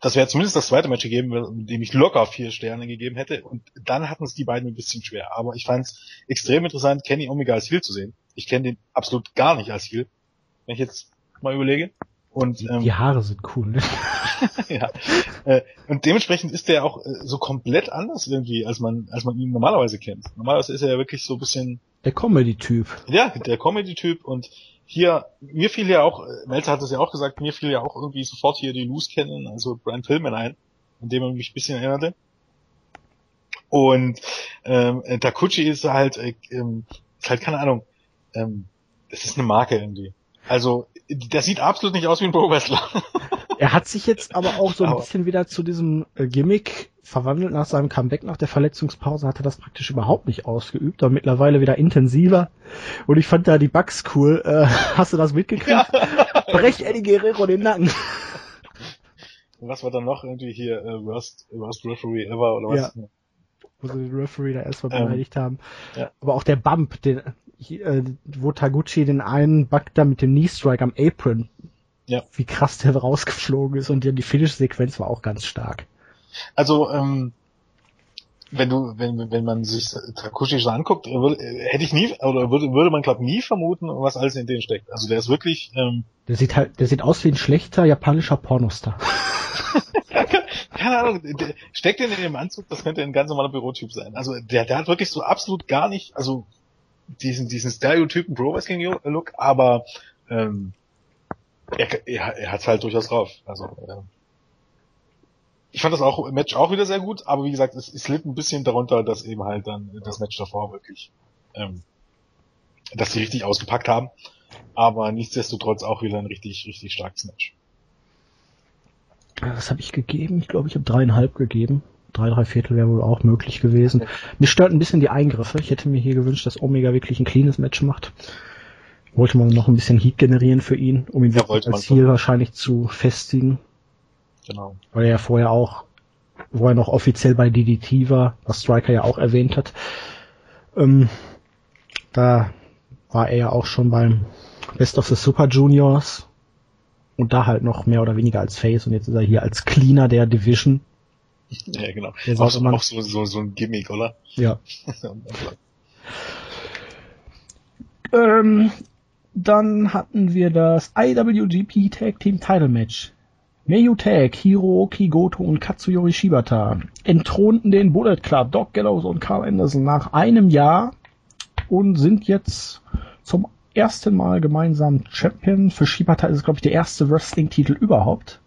das wäre zumindest das zweite Match gegeben, dem ich locker vier Sterne gegeben hätte. Und dann hatten es die beiden ein bisschen schwer. Aber ich fand es extrem interessant, Kenny Omega als Heel zu sehen. Ich kenne den absolut gar nicht als Heel, wenn ich jetzt mal überlege. Und, ähm, die Haare sind cool, ne? (laughs) ja. Äh, und dementsprechend ist der auch äh, so komplett anders irgendwie, als man, als man ihn normalerweise kennt. Normalerweise ist er ja wirklich so ein bisschen. Der Comedy-Typ. Ja, der Comedy-Typ und hier, mir fiel ja auch, äh, Melzer hat es ja auch gesagt, mir fiel ja auch irgendwie sofort hier die Loose kennen, also Brian Pillman ein, an dem er mich ein bisschen erinnerte. Und ähm, Takuchi ist halt, äh, ähm, ist halt keine Ahnung, ähm, es ist eine Marke irgendwie. Also, der sieht absolut nicht aus wie ein Pro-Wrestler. (laughs) er hat sich jetzt aber auch so ein bisschen wieder zu diesem äh, Gimmick verwandelt. Nach seinem Comeback, nach der Verletzungspause hat er das praktisch überhaupt nicht ausgeübt, aber mittlerweile wieder intensiver. Und ich fand da die Bugs cool. Äh, (laughs) hast du das mitgekriegt? Ja. (laughs) Brecht Eddie Guerrero den Nacken. (laughs) was war dann noch irgendwie hier äh, worst, worst Referee ever oder was? Ja. Wo sie den Referee da erstmal Ähm, beleidigt haben. ja. Aber auch der Bump, den, äh, wo Taguchi den einen Bug da mit dem Knee Strike am Apron, Ja. wie krass der rausgeflogen ist und ja, die Finish-Sequenz war auch ganz stark. Also, ähm, wenn du, wenn, wenn man sich Takushi so anguckt, würde, hätte ich nie, oder würde, würde man glaub nie vermuten, was alles in denen steckt. Also der ist wirklich, ähm, Der sieht halt, der sieht aus wie ein schlechter japanischer Pornostar. (laughs) keine Ahnung, der steckt in dem Anzug, das könnte ein ganz normaler Bürotyp sein. Also der, der hat wirklich so absolut gar nicht, also diesen, diesen Stereotypen Pro Wrestling Look, aber ähm, er, er, er hat's halt durchaus drauf. Also ähm, ich fand das auch Match auch wieder sehr gut, aber wie gesagt, es, es litt ein bisschen darunter, dass eben halt dann das Match davor wirklich, ähm, dass sie richtig ausgepackt haben. Aber nichtsdestotrotz auch wieder ein richtig, richtig starkes Match. Was habe ich gegeben? Ich glaube, ich habe dreieinhalb gegeben. Drei, drei Viertel wäre wohl auch möglich gewesen. Mir stört ein bisschen die Eingriffe. Ich hätte mir hier gewünscht, dass Omega wirklich ein cleanes Match macht. Wollte man noch ein bisschen Heat generieren für ihn, um ihn Ja, als Ziel wahrscheinlich zu festigen. Genau. Weil er ja vorher auch, wo er noch offiziell bei DDT war, was Striker ja auch erwähnt hat, ähm, da war er ja auch schon beim Best of the Super Juniors und da halt noch mehr oder weniger als Face und jetzt ist er hier als Cleaner der Division. Ja, genau. Der Auch, immer- auch so, so, so ein Gimmick, oder? Ja. (laughs) Ähm, dann hatten wir das IWGP Tag Team Title Match. Mayu Tag, Hiroki Goto und Katsuyori Shibata entthronten den Bullet Club, Doc Gallows und Carl Anderson nach einem Jahr und sind jetzt zum ersten Mal gemeinsam Champion. Für Shibata ist es, glaube ich, der erste Wrestling-Titel überhaupt.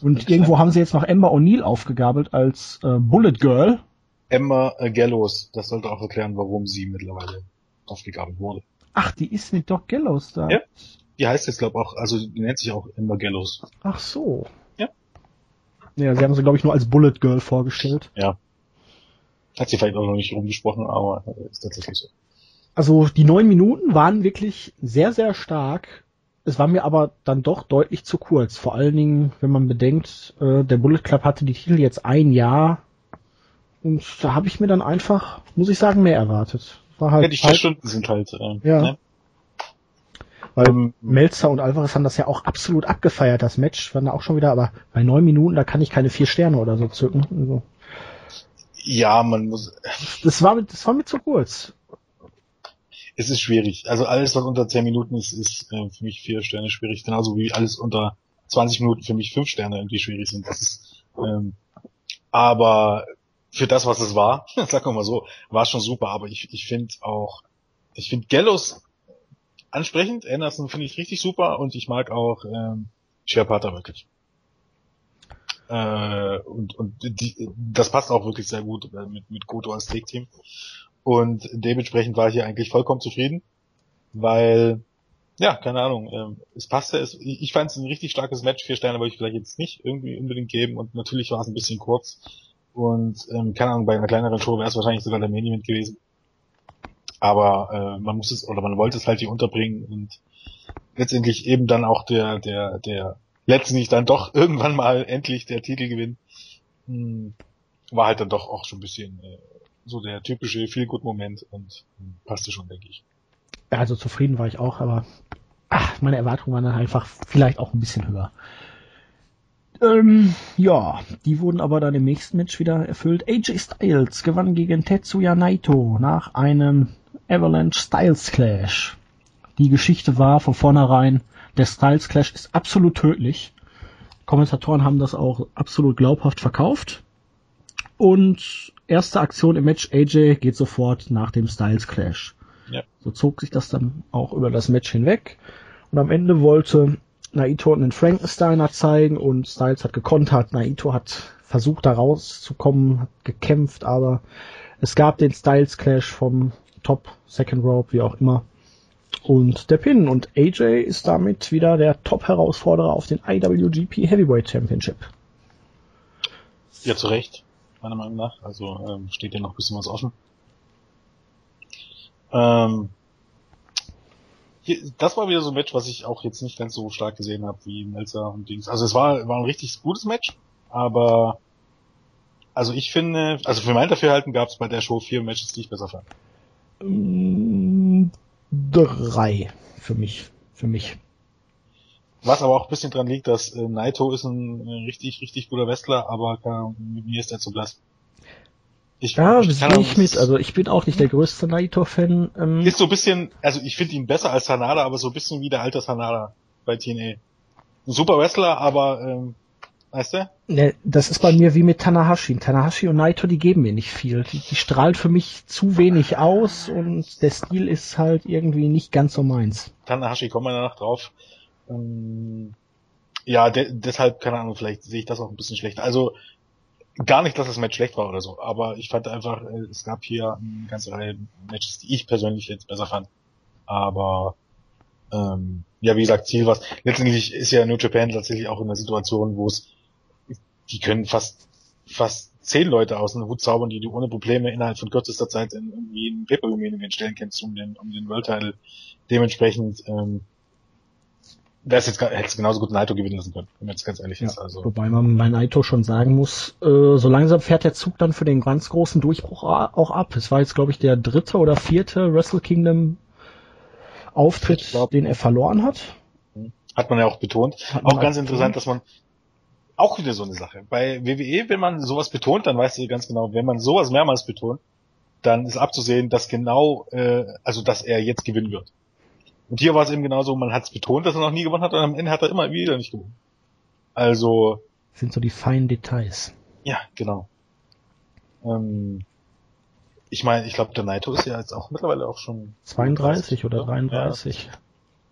Und irgendwo haben sie jetzt noch Ember O'Neill aufgegabelt als äh, Bullet Girl. Emma äh, Gallows, das sollte auch erklären, warum sie mittlerweile aufgegabelt wurde. Ach, die ist mit Doc Gallows da. Ja. Die heißt jetzt, glaube auch, also die nennt sich auch Emma Gallows. Ach so. Ja. Ja, sie haben sie, glaube ich, nur als Bullet Girl vorgestellt. Ja. Hat sie vielleicht auch noch nicht rumgesprochen, aber ist tatsächlich so. Also die neun Minuten waren wirklich sehr, sehr stark. Es war mir aber dann doch deutlich zu kurz. Vor allen Dingen, wenn man bedenkt, äh, der Bullet Club hatte die Titel jetzt ein Jahr. Und da habe ich mir dann einfach, muss ich sagen, mehr erwartet. War halt, Ja, die vier halt Stunden sind halt, äh, Ja. ne? Weil Ähm, Melzer und Alvarez haben das ja auch absolut abgefeiert, das Match. Waren da auch schon wieder, aber bei neun Minuten, da kann ich keine vier Sterne oder so zücken. Also, ja, man muss, das war, mir- das war mir zu kurz. es ist schwierig. Also alles, was unter 10 Minuten ist, ist äh, für mich vier Sterne schwierig. Genauso wie alles unter 20 Minuten für mich fünf Sterne irgendwie schwierig sind. Das ist, ähm, aber für das, was es war, (laughs) wir mal so, war es schon super. Aber ich, ich finde auch, ich finde Gallows ansprechend. Anderson finde ich richtig super und ich mag auch ähm, Sherpata wirklich. Äh, und und die, das passt auch wirklich sehr gut äh, mit, mit Goto als Take-Team. Und dementsprechend war ich hier eigentlich vollkommen zufrieden, weil, ja, keine Ahnung, ähm, es passte, es, ich fand es ein richtig starkes Match, vier Sterne wollte ich vielleicht jetzt nicht irgendwie unbedingt geben und natürlich war es ein bisschen kurz und, ähm, keine Ahnung, bei einer kleineren Show wäre es wahrscheinlich sogar der Main Event gewesen. Aber äh, man muss es, oder man wollte es halt hier unterbringen und letztendlich eben dann auch der, der, der letztendlich dann doch (laughs) irgendwann mal endlich der Titel gewinnt, hm, war halt dann doch auch schon ein bisschen äh, so der typische Feel-Good-Moment und hm, passte schon, denke ich. Ja, also zufrieden war ich auch, aber ach, meine Erwartungen waren dann einfach vielleicht auch ein bisschen höher. Ähm, ja, die wurden aber dann im nächsten Match wieder erfüllt. AJ Styles gewann gegen Tetsuya Naito nach einem Avalanche Styles Clash. Die Geschichte war von vornherein, der Styles Clash ist absolut tödlich. Kommentatoren haben das auch absolut glaubhaft verkauft. Und erste Aktion im Match, AJ geht sofort nach dem Styles Clash. Ja. So zog sich das dann auch über das Match hinweg. Und am Ende wollte Naito einen Frankensteiner zeigen und Styles hat gekontert. Naito hat versucht da rauszukommen, hat gekämpft, aber es gab den Styles Clash vom Top, Second Rope, wie auch immer. Und der Pin. Und AJ ist damit wieder der Top-Herausforderer auf den IWGP Heavyweight Championship. Ja, zu Recht, meiner Meinung nach. Also ähm, steht ja noch ein bisschen was offen. Ähm, hier, das war wieder so ein Match, was ich auch jetzt nicht ganz so stark gesehen habe wie Melzer und Dings. Also es war, war ein richtig gutes Match, aber also ich finde, also für mein Dafürhalten gab es bei der Show vier Matches, die ich besser fand. Mm, Drei für mich. Für mich. Was aber auch ein bisschen dran liegt, dass äh, Naito ist ein äh, richtig, richtig guter Wrestler, aber Ahnung, mit mir ist er zu blass. Ich, Ja, ich sehe ich mit. Also ich bin auch nicht der größte Naito-Fan. Ähm, Ist so ein bisschen, also ich finde ihn besser als Sanada, aber so ein bisschen wie der alte Sanada bei TNA. Ein super Wrestler, aber ähm, weißt du? Ne, das ist bei mir wie mit Tanahashi. Tanahashi und Naito, die geben mir nicht viel. Die, die strahlen für mich zu wenig aus und der Stil ist halt irgendwie nicht ganz so meins. Tanahashi kommen wir danach drauf. Ähm, ja, de deshalb, keine Ahnung, vielleicht sehe ich das auch ein bisschen schlechter. Also gar nicht, dass das Match schlecht war oder so, aber ich fand einfach, äh, es gab hier eine ganze Reihe Matches, die ich persönlich jetzt besser fand. Aber ähm, ja, wie gesagt, Ziel was. Letztendlich ist ja New Japan tatsächlich auch in einer Situation, wo es, die können fast fast zehn Leute aus dem Hut zaubern, die du ohne Probleme innerhalb von kürzester Zeit in irgendwie einen Pay-Per-View-Main stellen kannst, um den, um den World Title. Dementsprechend, ähm, es jetzt, hätte es genauso gut Naito gewinnen lassen können, wenn man jetzt ganz ehrlich ist. Also, Wobei man bei Naito schon sagen muss, äh, so langsam fährt der Zug dann für den ganz großen Durchbruch auch ab. Es war jetzt, glaube ich, der dritte oder vierte Wrestle Kingdom Auftritt, glaub- den er verloren hat. hat man ja auch betont. Auch ganz auch interessant, dass man auch wieder so eine Sache. Bei WWE, wenn man sowas betont, dann weißt du ganz genau, wenn man sowas mehrmals betont, dann ist abzusehen, dass genau, äh, also dass er jetzt gewinnen wird. Und hier war es eben genauso, man hat es betont, dass er noch nie gewonnen hat und am Ende hat er immer wieder nicht gewonnen. Also, sind so die feinen Details. ja, genau. Ähm, ich meine, ich glaube, der Naito ist ja jetzt auch mittlerweile auch schon 32 oder Ja, 33.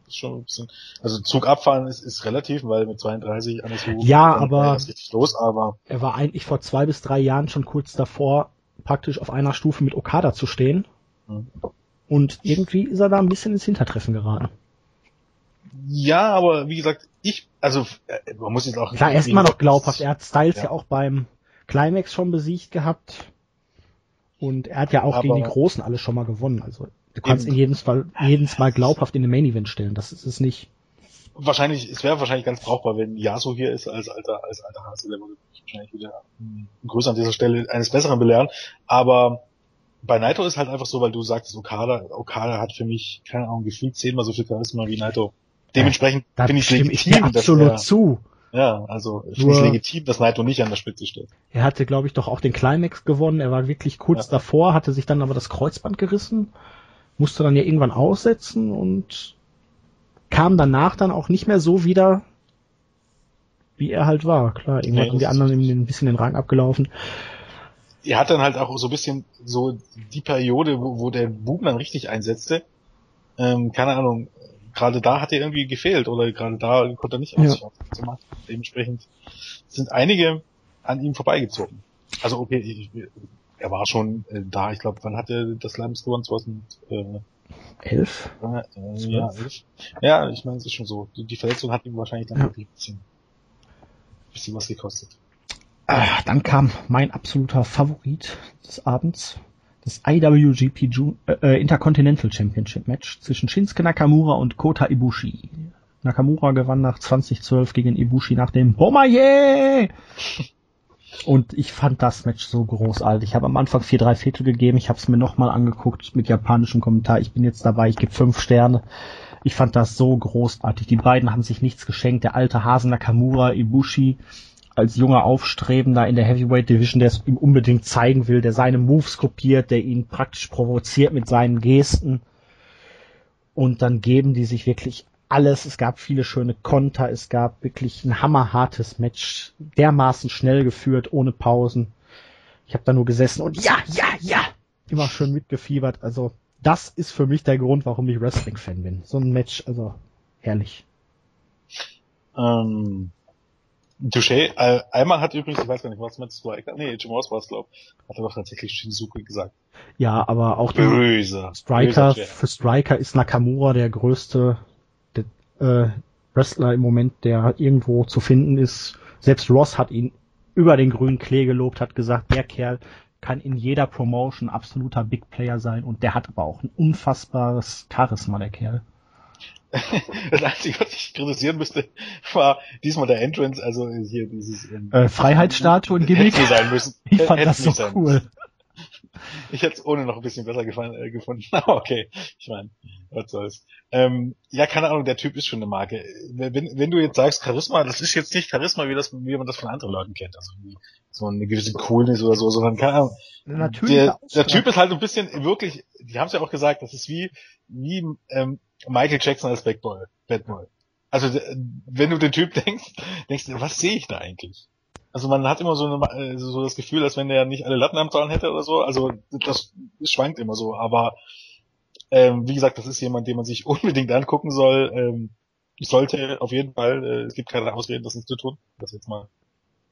ist schon ein bisschen, also Zug abfahren ist, ist relativ, weil mit 32 alles so Ja, aber- richtig los, aber Er war eigentlich vor zwei bis drei Jahren schon kurz davor, praktisch auf einer Stufe mit Okada zu stehen. Mhm. Und irgendwie ist er da ein bisschen ins Hintertreffen geraten. ja, aber wie gesagt, ich, also äh, man muss jetzt auch Klar, er ist immer noch glaubhaft. Er hat Styles ja, Ja. auch beim Climax schon besiegt gehabt. Und er hat ja auch Aber- gegen die Großen alle schon mal gewonnen. Also du kannst Eben. ihn jedes Mal, jedes Mal glaubhaft in den Main Event stellen. Das ist es nicht. wahrscheinlich, es wäre wahrscheinlich ganz brauchbar, wenn Yasu hier ist als alter, als alter Hase, der würde mich wahrscheinlich wieder größer an dieser Stelle eines Besseren belehren. Aber bei Naito ist halt einfach so, weil du sagst, Okada, Okada hat für mich, keine Ahnung, gefühlt zehnmal so viel Charisma wie Naito. Dementsprechend Da finde ich stimme ich dir legitim, absolut er, zu. ja, also finde ich Nur- legitim, dass Naito nicht an der Spitze steht. Er hatte, glaube ich, doch auch den Climax gewonnen. Er war wirklich kurz Ja. davor, hatte sich dann aber das Kreuzband gerissen, musste dann ja irgendwann aussetzen und kam danach dann auch nicht mehr so wieder, wie er halt war. Klar, irgendwann Nee, sind die anderen ihm ein bisschen den Rang abgelaufen. er hat dann halt auch so ein bisschen so die Periode, wo, wo der Boom dann richtig einsetzte. Ähm, keine Ahnung, gerade da hat er irgendwie gefehlt oder gerade da konnte er nicht Ja. aus so machen. Dementsprechend sind einige an ihm vorbeigezogen. Also okay, ich, er war schon äh, da. Ich glaube, wann hat er das Leibens gewonnen? 2000, äh, Elf? äh, ja, elf. ja, ich meine, es ist schon so. Die, die Verletzung hat ihm wahrscheinlich dann Ja. ein bisschen, bisschen was gekostet. Ah, dann kam mein absoluter Favorit des Abends. Das IWGP Ju äh, Intercontinental Championship Match zwischen Shinsuke Nakamura und Kota Ibushi. Nakamura gewann nach 2012 gegen Ibushi nach dem Bomaye! Und ich fand das Match so großartig. Ich habe am Anfang vier drei Viertel gegeben. Ich habe es mir nochmal angeguckt mit japanischem Kommentar. Ich bin jetzt dabei. Ich gebe fünf Sterne. Ich fand das so großartig. Die beiden haben sich nichts geschenkt. Der alte Hase Nakamura, Ibushi, als junger Aufstrebender in der Heavyweight Division, der es ihm unbedingt zeigen will, der seine Moves kopiert, der ihn praktisch provoziert mit seinen Gesten. Und dann geben die sich wirklich alles. Es gab viele schöne Konter. Es gab wirklich ein hammerhartes Match. Dermaßen schnell geführt, ohne Pausen. Ich habe da nur gesessen und ja, ja, ja, immer schön mitgefiebert. Also das ist für mich der Grund, warum ich Wrestling-Fan bin. So ein Match, also herrlich. Ähm, Touché, äh, einmal hat übrigens, ich weiß gar nicht, was mit Striker, nee, Jim Ross war es, glaub, hat er doch tatsächlich Shinsuke gesagt. Ja, aber auch Böser. Striker, Chef. für Striker ist Nakamura der größte der, äh, Wrestler im Moment, der irgendwo zu finden ist. Selbst Ross hat ihn über den grünen Klee gelobt, hat gesagt, der Kerl kann in jeder Promotion absoluter Big Player sein und der hat aber auch ein unfassbares Charisma, der Kerl. (laughs) das Einzige, was ich kritisieren müsste, war diesmal der Entrance, also hier dieses ähm, äh, Freiheitsstatue und Gimmick. Hätte sein müssen. Ich fand das so cool. Ich hätte es ohne noch ein bisschen besser gefallen, äh, gefunden. (laughs) Aber okay, ich meine, was soll's. Ähm, ja, keine Ahnung, der Typ ist schon eine Marke. Wenn, wenn du jetzt sagst Charisma, das ist jetzt nicht Charisma, wie, das, wie man das von anderen Leuten kennt. Also wie so eine gewisse Coolness oder so, sondern keine Ahnung. Natürlich der, der Typ ist halt ein bisschen wirklich, die haben es ja auch gesagt, das ist wie, wie ähm, Michael Jackson als Bad Boy. Bad Boy. Also wenn du den Typ (laughs) denkst, denkst du, was sehe ich da eigentlich? Also man hat immer so, eine, äh, so das Gefühl, als wenn der nicht alle Latten am Zahlen hätte oder so. Also das, schwankt immer so. Aber ähm, wie gesagt, das ist jemand, den man sich (laughs) unbedingt angucken soll. Ähm, sollte auf jeden Fall, äh, es gibt keine Ausreden, das nicht zu tun. Das jetzt mal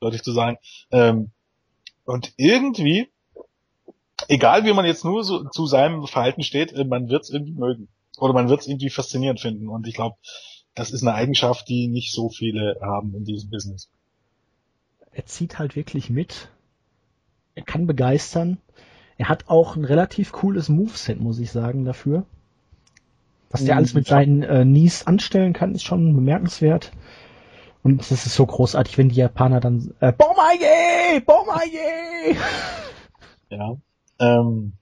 deutlich zu sagen. Ähm, und irgendwie, egal wie man jetzt nur so zu seinem Verhalten steht, äh, man wird es irgendwie mögen. Oder man wird es irgendwie faszinierend finden. Und ich glaube, das ist eine Eigenschaft, die nicht so viele haben in diesem Business er zieht halt wirklich mit. Er kann begeistern. Er hat auch ein relativ cooles Moveset, muss ich sagen, dafür. Was der alles mit seinen äh, Knees anstellen kann, ist schon bemerkenswert. Und es ist so großartig, wenn die Japaner dann äh, Bomaye! Bomaye! (laughs) Ja. Ähm,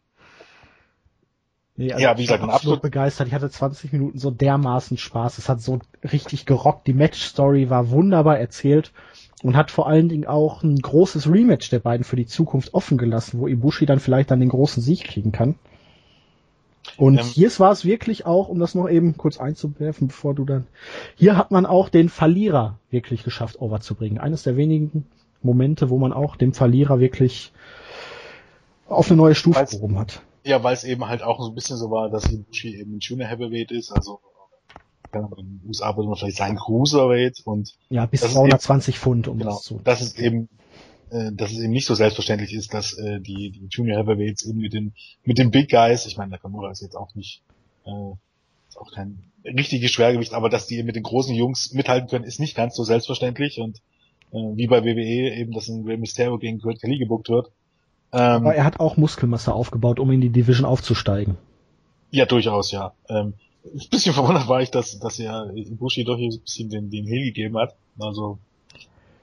Nee, also ja, wie gesagt, absolut, absolut begeistert. Ich hatte 20 Minuten so dermaßen Spaß. Es hat so richtig gerockt. Die Match-Story war wunderbar erzählt und hat vor allen Dingen auch ein großes Rematch der beiden für die Zukunft offen gelassen, wo Ibushi dann vielleicht dann den großen Sieg kriegen kann. Und ähm, hier war es wirklich auch, um das noch eben kurz einzuwerfen, bevor du dann, hier hat man auch den Verlierer wirklich geschafft, overzubringen. Eines der wenigen Momente, wo man auch dem Verlierer wirklich auf eine neue Stufe gehoben hat. Ja, weil es eben halt auch so ein bisschen so war, dass Ibushi eben ein Junior Heavyweight ist, also in den USA würde man vielleicht sagen Cruiserweight und ja bis 220 eben, Pfund um genau, das zu. Das ist eben äh, dass es eben nicht so selbstverständlich ist, dass äh, die, die Junior Heavyweights eben mit den mit den Big Guys, ich meine Nakamura ist jetzt auch nicht äh, ist auch kein richtiges Schwergewicht, aber dass die eben mit den großen Jungs mithalten können, ist nicht ganz so selbstverständlich und äh, wie bei WWE eben, dass ein Rey Mysterio gegen Kurt Kelly gebuckt wird, ähm, Aber er hat auch Muskelmasse aufgebaut, um in die Division aufzusteigen. Ja, durchaus, ja. Ähm, ein bisschen verwundert war ich, dass, dass er Ibushi doch hier ein bisschen den, den Hill gegeben hat. Also,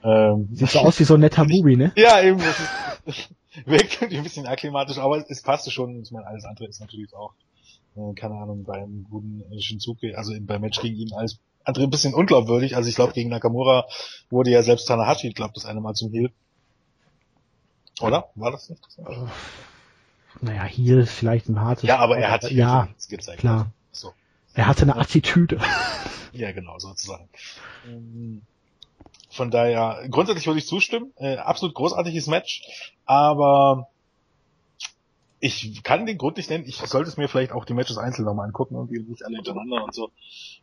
ähm, Sieht so aus wie so ein netter (laughs) Bubi, ne? ja, eben, das (laughs) ist, wirkt ein bisschen akklimatisch, aber es passte schon. Ich meine, alles andere ist natürlich auch, äh, keine Ahnung, beim guten Shinsuke, also beim Match gegen ihn alles andere ein bisschen unglaubwürdig. Also ich glaube, gegen Nakamura wurde ja selbst Tanahashi, glaube, das eine Mal zum Heal. Oder? War das nicht? Äh, naja, hier vielleicht ein hartes. Ja, aber er hat ja gezeigt. Klar. Er hatte eine Attitüde. (laughs) Ja, genau, sozusagen. Ähm, von daher, grundsätzlich würde ich zustimmen. Äh, absolut großartiges Match, aber ich kann den Grund nicht nennen. Ich sollte es mir vielleicht auch die Matches einzeln nochmal angucken, irgendwie nicht alle hintereinander und so,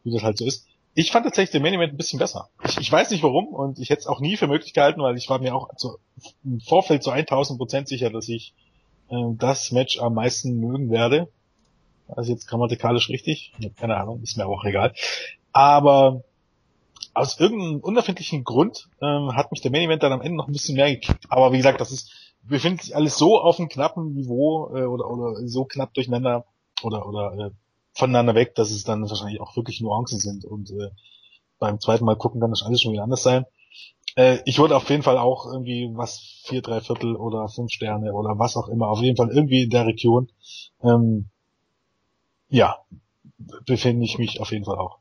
wie das halt so ist. Ich fand tatsächlich den Main Event ein bisschen besser. Ich, ich weiß nicht warum und ich hätte es auch nie für möglich gehalten, weil ich war mir auch zu, im Vorfeld zu 1000 Prozent sicher, dass ich äh, das Match am meisten mögen werde. Also jetzt grammatikalisch richtig. Keine Ahnung, ist mir auch egal. Aber aus irgendeinem unerfindlichen Grund ähm, hat mich der Main Event dann am Ende noch ein bisschen mehr gekickt. Aber wie gesagt, das ist befindet sich alles so auf einem knappen Niveau äh, oder, oder so knapp durcheinander oder oder äh, voneinander weg, dass es dann wahrscheinlich auch wirklich Nuancen sind und äh, beim zweiten Mal gucken kann das alles schon wieder anders sein. Äh, ich würde auf jeden Fall auch irgendwie was vier, drei Viertel oder fünf Sterne oder was auch immer, auf jeden Fall irgendwie in der Region. Ähm, ja, befinde ich mich auf jeden Fall auch.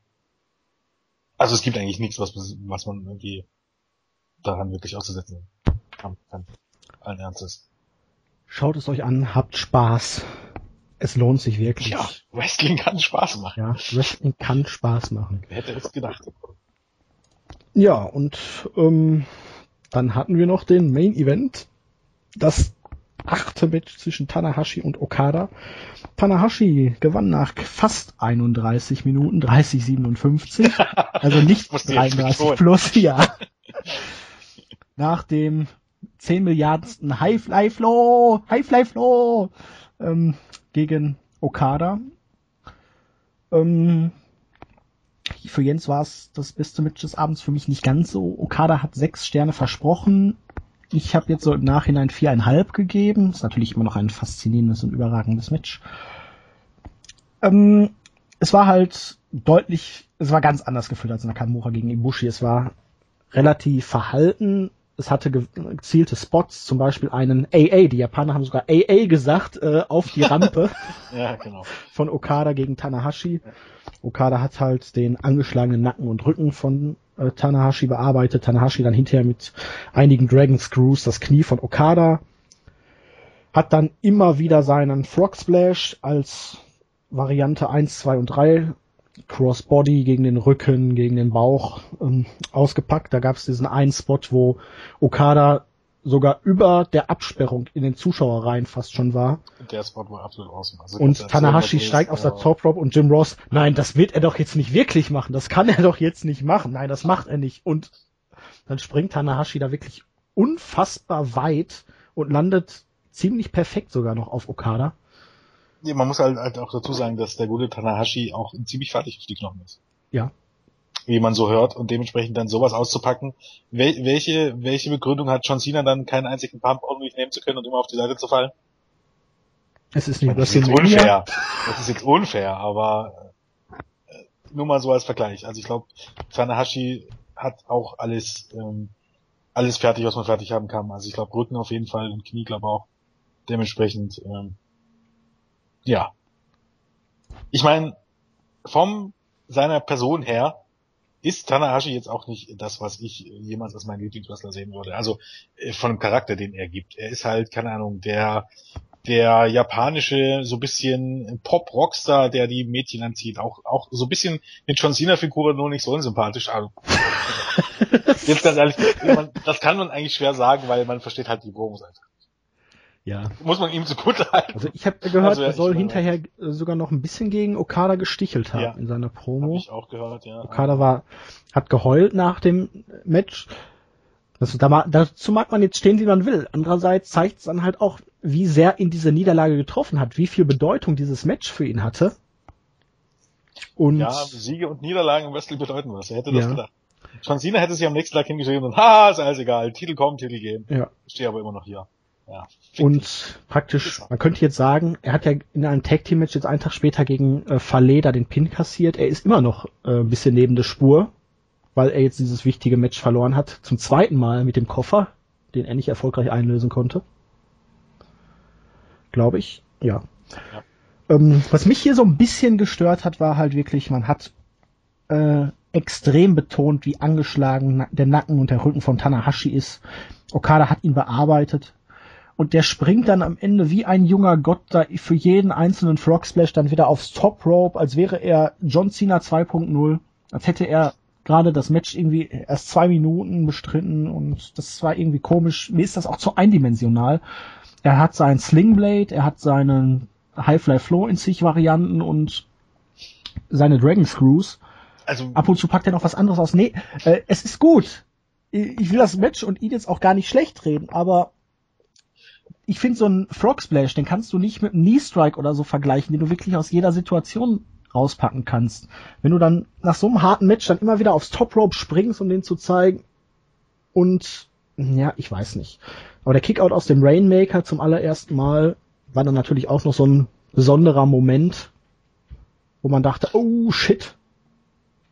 Also es gibt eigentlich nichts, was, was man irgendwie daran wirklich auszusetzen kann. Allen Ernstes. Schaut es euch an, habt Spaß. Es lohnt sich wirklich. Ja, Wrestling kann Spaß machen. Ja, Wrestling kann Spaß machen. Wer hätte es gedacht? Ja, und ähm, dann hatten wir noch den Main Event. Das achte Match zwischen Tanahashi und Okada. Tanahashi gewann nach fast 31 Minuten, 30, 57. (laughs) Also nicht 33 plus, (laughs) ja. nach dem 10 Milliardensten Highfly Flow, Highfly Flow ähm, gegen Okada. Ähm, für Jens war es das beste Match des Abends, für mich nicht ganz so. Okada hat sechs Sterne versprochen. Ich habe jetzt so im Nachhinein viereinhalb gegeben. Ist natürlich immer noch ein faszinierendes und überragendes Match. Ähm, es war halt deutlich, es war ganz anders gefühlt als Nakamura gegen Ibushi. Es war relativ verhalten. Es hatte gezielte Spots, zum Beispiel einen AA. Die Japaner haben sogar AA gesagt äh, auf die Rampe (laughs) ja, genau. von Okada gegen Tanahashi. Okada hat halt den angeschlagenen Nacken und Rücken von äh, Tanahashi bearbeitet. Tanahashi dann hinterher mit einigen Dragon Screws das Knie von Okada. Hat dann immer wieder seinen Frog Splash als Variante 1, 2 und 3 Crossbody gegen den Rücken, gegen den Bauch ähm, ausgepackt. Da gab es diesen einen Spot, wo Okada sogar über der Absperrung in den Zuschauerreihen fast schon war. Der Spot war absolut awesome. Also und Tanahashi steigt aus der Top Rope und Jim Ross, nein, das wird er doch jetzt nicht wirklich machen. Das kann er doch jetzt nicht machen. Nein, das macht er nicht. Und dann springt Tanahashi da wirklich unfassbar weit und landet ziemlich perfekt sogar noch auf Okada. Ja, man muss halt, halt auch dazu sagen, dass der gute Tanahashi auch ziemlich fertig auf die Knochen ist. Ja. Wie man so hört und dementsprechend dann sowas auszupacken. Wel welche, welche Begründung hat John Cena dann keinen einzigen Pump ordentlich nehmen zu können und immer auf die Seite zu fallen? Es ist nicht das ist jetzt unfair. Das ist jetzt unfair, aber äh, nur mal so als Vergleich. Also ich glaube, Tanahashi hat auch alles, ähm, alles fertig, was man fertig haben kann. Also ich glaube Rücken auf jeden Fall und Knie glaube auch. Dementsprechend ähm, ja. Ich meine, vom seiner Person her ist Tanahashi jetzt auch nicht das, was ich jemals als mein Lieblingswrestler sehen würde. Also äh, von dem Charakter, den er gibt. Er ist halt, keine Ahnung, der der japanische so bisschen Pop-Rockstar, der die Mädchen anzieht. Auch auch so ein bisschen mit John Cena-Figur nur nicht so unsympathisch. Also, (laughs) jetzt ganz ehrlich, das kann man eigentlich schwer sagen, weil man versteht halt die Wurmseite. Ja. Muss man ihm zugute halten. Also ich habe gehört, also, er soll hinterher äh, sogar noch ein bisschen gegen Okada gestichelt haben ja, in seiner Promo. Hab ich auch gehört, ja. Okada war, hat geheult nach dem Match. Das, da, dazu mag man jetzt stehen, wie man will. Andererseits zeigt es dann halt auch, wie sehr ihn diese Niederlage getroffen hat, wie viel Bedeutung dieses Match für ihn hatte. Und ja, Siege und Niederlagen im Wrestling bedeuten was. Er hätte das ja. gedacht. John Cena hätte sich am nächsten Tag hingeschrieben und (laughs) haha, ist alles egal. Titel kommen, Titel gehen. Ja. Ich stehe aber immer noch hier. Ja, und praktisch, man könnte jetzt sagen, er hat ja in einem Tag Team Match jetzt einen Tag später gegen äh, Faleda den Pin kassiert. Er ist immer noch äh, ein bisschen neben der Spur, weil er jetzt dieses wichtige Match verloren hat. Zum zweiten Mal mit dem Koffer, den er nicht erfolgreich einlösen konnte. Glaube ich, ja. ja. Ähm, was mich hier so ein bisschen gestört hat, war halt wirklich, man hat äh, extrem betont, wie angeschlagen der Nacken und der Rücken von Tanahashi ist. Okada hat ihn bearbeitet, und der springt dann am Ende wie ein junger Gott da für jeden einzelnen Frog Splash dann wieder aufs Top Rope, als wäre er John Cena 2.0, als hätte er gerade das Match irgendwie erst zwei Minuten bestritten und das war irgendwie komisch. Mir ist das auch zu eindimensional. Er hat seinen Slingblade, er hat seinen Highfly Flow in sich Varianten und seine Dragon Screws. Also ab und zu packt er noch was anderes aus. Nee, äh, es ist gut. Ich will das Match und ihn jetzt auch gar nicht schlecht reden, aber ich finde so ein Frog Splash, den kannst du nicht mit einem Knee Strike oder so vergleichen, den du wirklich aus jeder Situation rauspacken kannst. Wenn du dann nach so einem harten Match dann immer wieder aufs Top Rope springst, um den zu zeigen und ja, ich weiß nicht. Aber der Kickout aus dem Rainmaker zum allerersten Mal war dann natürlich auch noch so ein besonderer Moment, wo man dachte, oh shit,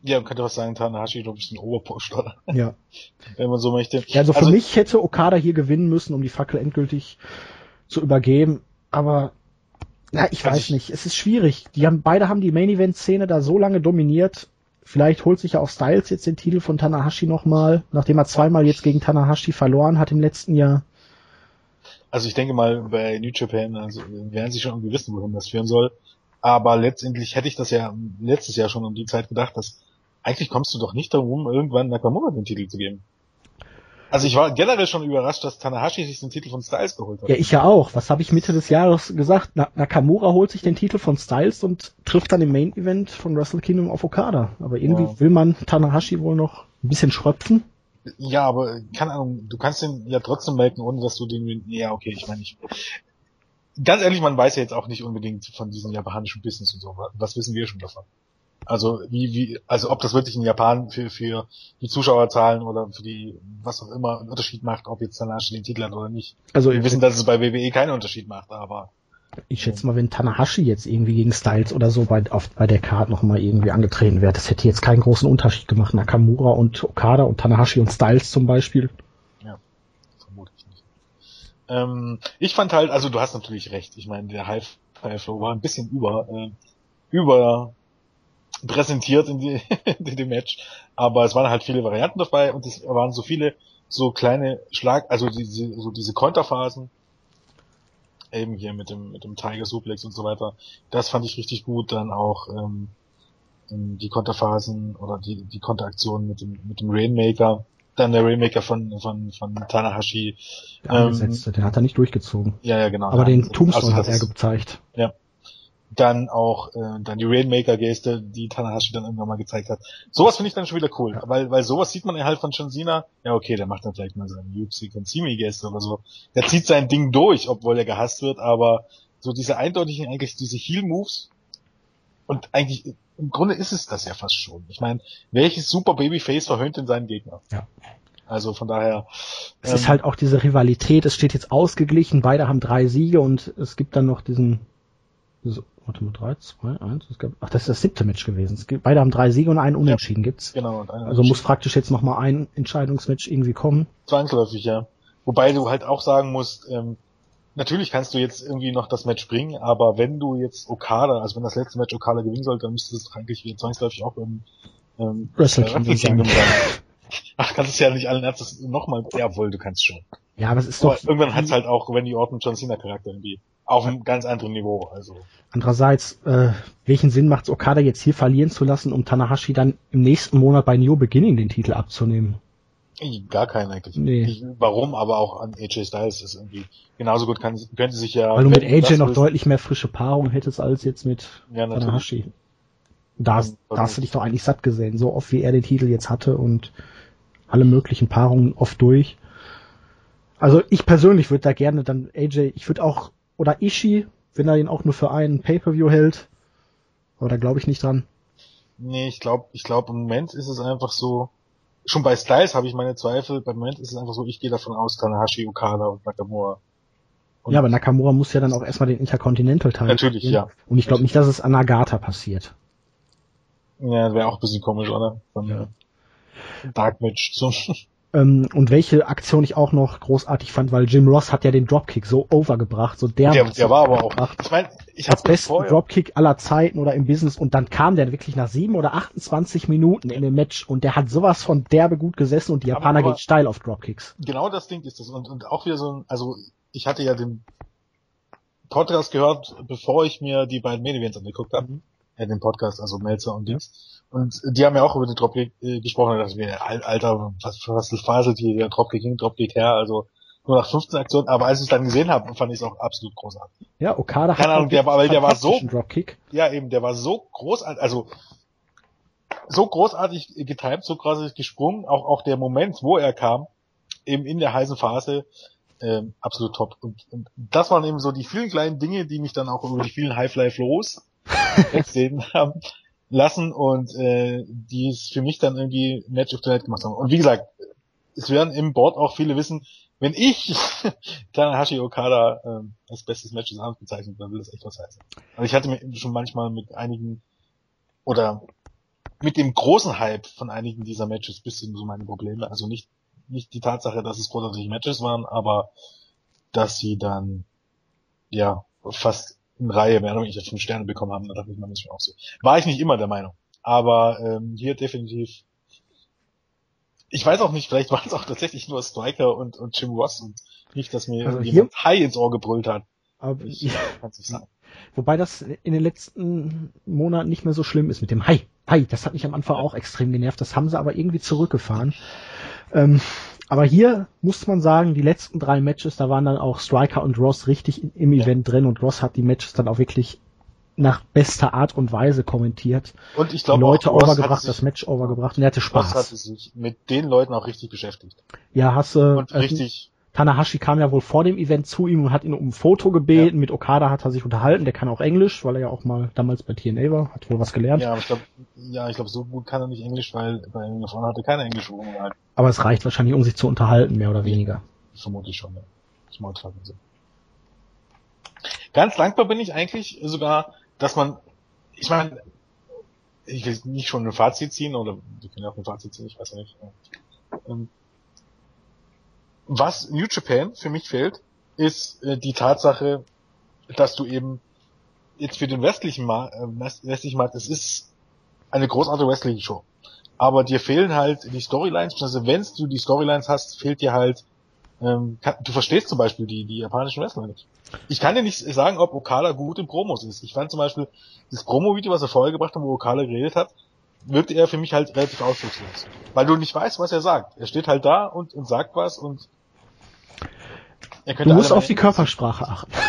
ja, man könnte was sagen, Tanahashi, glaube ich, ein Oberpost, oder? Ja. (laughs) Wenn man so möchte. Ja, also für also, mich hätte Okada hier gewinnen müssen, um die Fackel endgültig zu übergeben, aber na, ich weiß ich, nicht. Es ist schwierig. Die haben, beide haben die Main Event Szene da so lange dominiert. Vielleicht holt sich ja auch Styles jetzt den Titel von Tanahashi nochmal, nachdem er zweimal jetzt gegen Tanahashi verloren hat im letzten Jahr. Also ich denke mal, bei New Japan, also werden sie schon irgendwie wissen, wohin das führen soll. Aber letztendlich hätte ich das ja letztes Jahr schon um die Zeit gedacht, dass eigentlich kommst du doch nicht darum, irgendwann Nakamura den Titel zu geben. Also ich war generell schon überrascht, dass Tanahashi sich den Titel von Styles geholt hat. Ja, ich ja auch. Was habe ich Mitte des Jahres gesagt? Na, Nakamura holt sich den Titel von Styles und trifft dann im Main Event von Wrestle Kingdom auf Okada. Aber irgendwie ja. will man Tanahashi wohl noch ein bisschen schröpfen. Ja, aber keine Ahnung, du kannst den ja trotzdem melken, ohne dass du den, ja okay, ich meine, ich, ganz ehrlich, man weiß ja jetzt auch nicht unbedingt von diesem japanischen Business und so. Was wissen wir schon davon? Also wie, wie, also ob das wirklich in Japan für, für die Zuschauerzahlen oder für die, was auch immer, einen Unterschied macht, ob jetzt Tanahashi den Titel hat oder nicht. Also wir wissen, dass es bei WWE keinen Unterschied macht, aber Ich schätze mal, wenn Tanahashi jetzt irgendwie gegen Styles oder so bei, auf, bei der Card noch mal irgendwie angetreten wäre, das hätte jetzt keinen großen Unterschied gemacht. Nakamura und Okada und Tanahashi und Styles zum Beispiel. Ja, vermutlich nicht. Ähm, ich fand halt, also du hast natürlich recht. Ich meine, der High Flow war ein bisschen über, äh, über präsentiert in, die, (laughs) in dem Match, aber es waren halt viele Varianten dabei und es waren so viele so kleine Schlag, also diese, so diese Konterphasen, eben hier mit dem, mit dem Tiger Suplex und so weiter. Das fand ich richtig gut. Dann auch ähm, die Konterphasen oder die, die Konteraktionen mit dem, mit dem Rainmaker. Dann der Rainmaker von, von, von Tanahashi. Der, ähm, den hat er nicht durchgezogen. Ja, ja, genau. Aber den Tombstone also, hat er gezeigt. Ja, dann auch äh, dann die Rainmaker-Geste, die Tanahashi dann irgendwann mal gezeigt hat. Sowas finde ich dann schon wieder cool, ja. weil weil sowas sieht man ja halt von John Cena. Ja okay, der macht dann vielleicht mal seine Yuxi Konsimi-Geste oder so. Der zieht sein Ding durch, obwohl er gehasst wird, aber so diese eindeutigen eigentlich diese Heel-Moves und eigentlich im Grunde ist es das ja fast schon. Ich meine, welches super Babyface verhöhnt denn seinen Gegner? Ja. Also von daher. Es ähm, ist halt auch diese Rivalität, es steht jetzt ausgeglichen, beide haben drei Siege und es gibt dann noch diesen so, warte mal, 3, 2, 1. Es gab, ach, das ist das siebte Match gewesen. Es gibt, beide haben drei Siege und einen Unentschieden ja, gibt's. Genau. Und also muss praktisch jetzt noch mal ein Entscheidungsmatch irgendwie kommen. Zwangsläufig, ja. Wobei du halt auch sagen musst, ähm, natürlich kannst du jetzt irgendwie noch das Match bringen, aber wenn du jetzt Okada, also wenn das letzte Match Okada gewinnen sollte, dann müsste es eigentlich wieder zwangsläufig auch im ähm, Wrestle Kingdom sein. Ach, kannst es ja nicht allen Ernstes nochmal, jawohl, du kannst schon. Ja, aber es ist aber doch. Irgendwann hat's halt auch Randy Orton John Cena Charakter irgendwie. Auf einem ganz anderen Niveau, also. Andererseits, äh, welchen Sinn macht es Okada jetzt hier verlieren zu lassen, um Tanahashi dann im nächsten Monat bei New Beginning den Titel abzunehmen? Gar keinen eigentlich. Nee. Ich, warum, aber auch an AJ Styles ist irgendwie genauso gut kann, könnte sich ja. Weil du mit AJ noch deutlich mehr frische Paarung hättest als jetzt mit ja, Tanahashi. Da, da hast du dich doch eigentlich satt gesehen, so oft wie er den Titel jetzt hatte und alle möglichen Paarungen oft durch. Also ich persönlich würde da gerne dann AJ, ich würde auch, oder Ishi, wenn er ihn auch nur für einen Pay-Per-View hält. Aber da glaube ich nicht dran. Nee, ich glaube, ich glaube im Moment ist es einfach so, schon bei Styles habe ich meine Zweifel, beim Moment ist es einfach so, ich gehe davon aus, Tanahashi, Okada und Nakamura. Und ja, aber Nakamura muss ja dann auch erstmal den Intercontinental Teil. Natürlich, spielen. ja. Und ich glaube nicht, dass es an Nagata passiert. Ja, wäre auch ein bisschen komisch, oder? Von ja. Dark Match zum ähm, und welche Aktion ich auch noch großartig fand, weil Jim Ross hat ja den Dropkick so overgebracht, so der, der, der war aber auch. Ich meine, ich habe besten vorher. Dropkick aller Zeiten oder im Business und dann kam der wirklich nach sieben oder 28 Minuten in dem Match und der hat sowas von derbe gut gesessen und die Japaner aber, gehen steil auf Dropkicks. Genau das Ding ist das und, und auch wieder so ein, also ich hatte ja den Podcast gehört, bevor ich mir die beiden Main Events angeguckt habe. Mhm. Ja, den Podcast, also Melzer und Dings. Und die haben ja auch über den Dropkick äh, gesprochen, da dachte ich mir, Alter, was, was faselt hier, der Dropkick hin, Dropkick her, also nur nach 15 Aktionen, aber als ich es dann gesehen habe, fand ich es auch absolut großartig. Ja, Okada Keine Ahnung, der, weil der war so, Dropkick. ja eben, der war so großartig, also so großartig getimt, so großartig gesprungen, auch, auch der Moment, wo er kam, eben in der heißen Phase, ähm, absolut top. Und, und das waren eben so die vielen kleinen Dinge, die mich dann auch über die vielen High-Fly-Flows (laughs) wegsehen haben lassen und äh, die es für mich dann irgendwie Match of the Night gemacht haben. Und wie gesagt, es werden im Board auch viele wissen, wenn ich (laughs) Tanahashi Okada ähm, als bestes Match des Abends bezeichnet, dann will das echt was heißen. Also ich hatte mir schon manchmal mit einigen oder mit dem großen Hype von einigen dieser Matches bisschen so meine Probleme. Also nicht nicht die Tatsache, dass es großartige Matches waren, aber dass sie dann ja fast in Reihe mehr oder weniger fünf Sterne bekommen haben, da dachte ich mir das auch so. War ich nicht immer der Meinung. Aber ähm, hier definitiv. Ich weiß auch nicht, vielleicht waren es auch tatsächlich nur Striker und, und Jim Ross und nicht, dass mir also jemand High ins Ohr gebrüllt hat. Aber ich, ja. kann's nicht sagen. Wobei das in den letzten Monaten nicht mehr so schlimm ist mit dem Hi. Hi, das hat mich am Anfang auch extrem genervt. Das haben sie aber irgendwie zurückgefahren. Ähm, aber hier muss man sagen, die letzten drei Matches, da waren dann auch Striker und Ross richtig im Event ja. drin und Ross hat die Matches dann auch wirklich nach bester Art und Weise kommentiert. Und ich glaube, die Leute overgebracht, das Match overgebracht und er hatte Spaß. Ross hatte sich mit den Leuten auch richtig beschäftigt. Ja, hast du. Und äh, richtig Tanahashi kam ja wohl vor dem Event zu ihm und hat ihn um ein Foto gebeten. Ja. Mit Okada hat er sich unterhalten. Der kann auch Englisch, weil er ja auch mal damals bei TNA war. Hat wohl was gelernt. Ja, aber ich glaube, ja, ich glaube, so gut kann er nicht Englisch, weil bei ihm davon hatte keine Englisch. Aber es reicht wahrscheinlich, um sich zu unterhalten, mehr oder weniger. Vermutlich schon, ja. Und so. Ganz dankbar bin ich eigentlich sogar, dass man, ich meine, ich will nicht schon ein Fazit ziehen, oder wir können ja auch ein Fazit ziehen, ich weiß ja nicht. Ähm, was New Japan für mich fehlt, ist äh, die Tatsache, dass du eben jetzt für den westlichen Markt, äh, westlichen Markt, es ist eine großartige Wrestling-Show. Aber dir fehlen halt die Storylines, also wenn du die Storylines hast, fehlt dir halt, ähm, kann, du verstehst zum Beispiel die, die japanischen Wrestler nicht. Ich kann dir nicht sagen, ob Okada gut in Promos ist. Ich fand zum Beispiel das Promo-Video, was er vorher gebracht hat, wo Okada geredet hat, wirkte er für mich halt relativ ausdruckslos. Weil du nicht weißt, was er sagt. Er steht halt da und, und sagt was und du musst auf die Körpersprache achten. (laughs)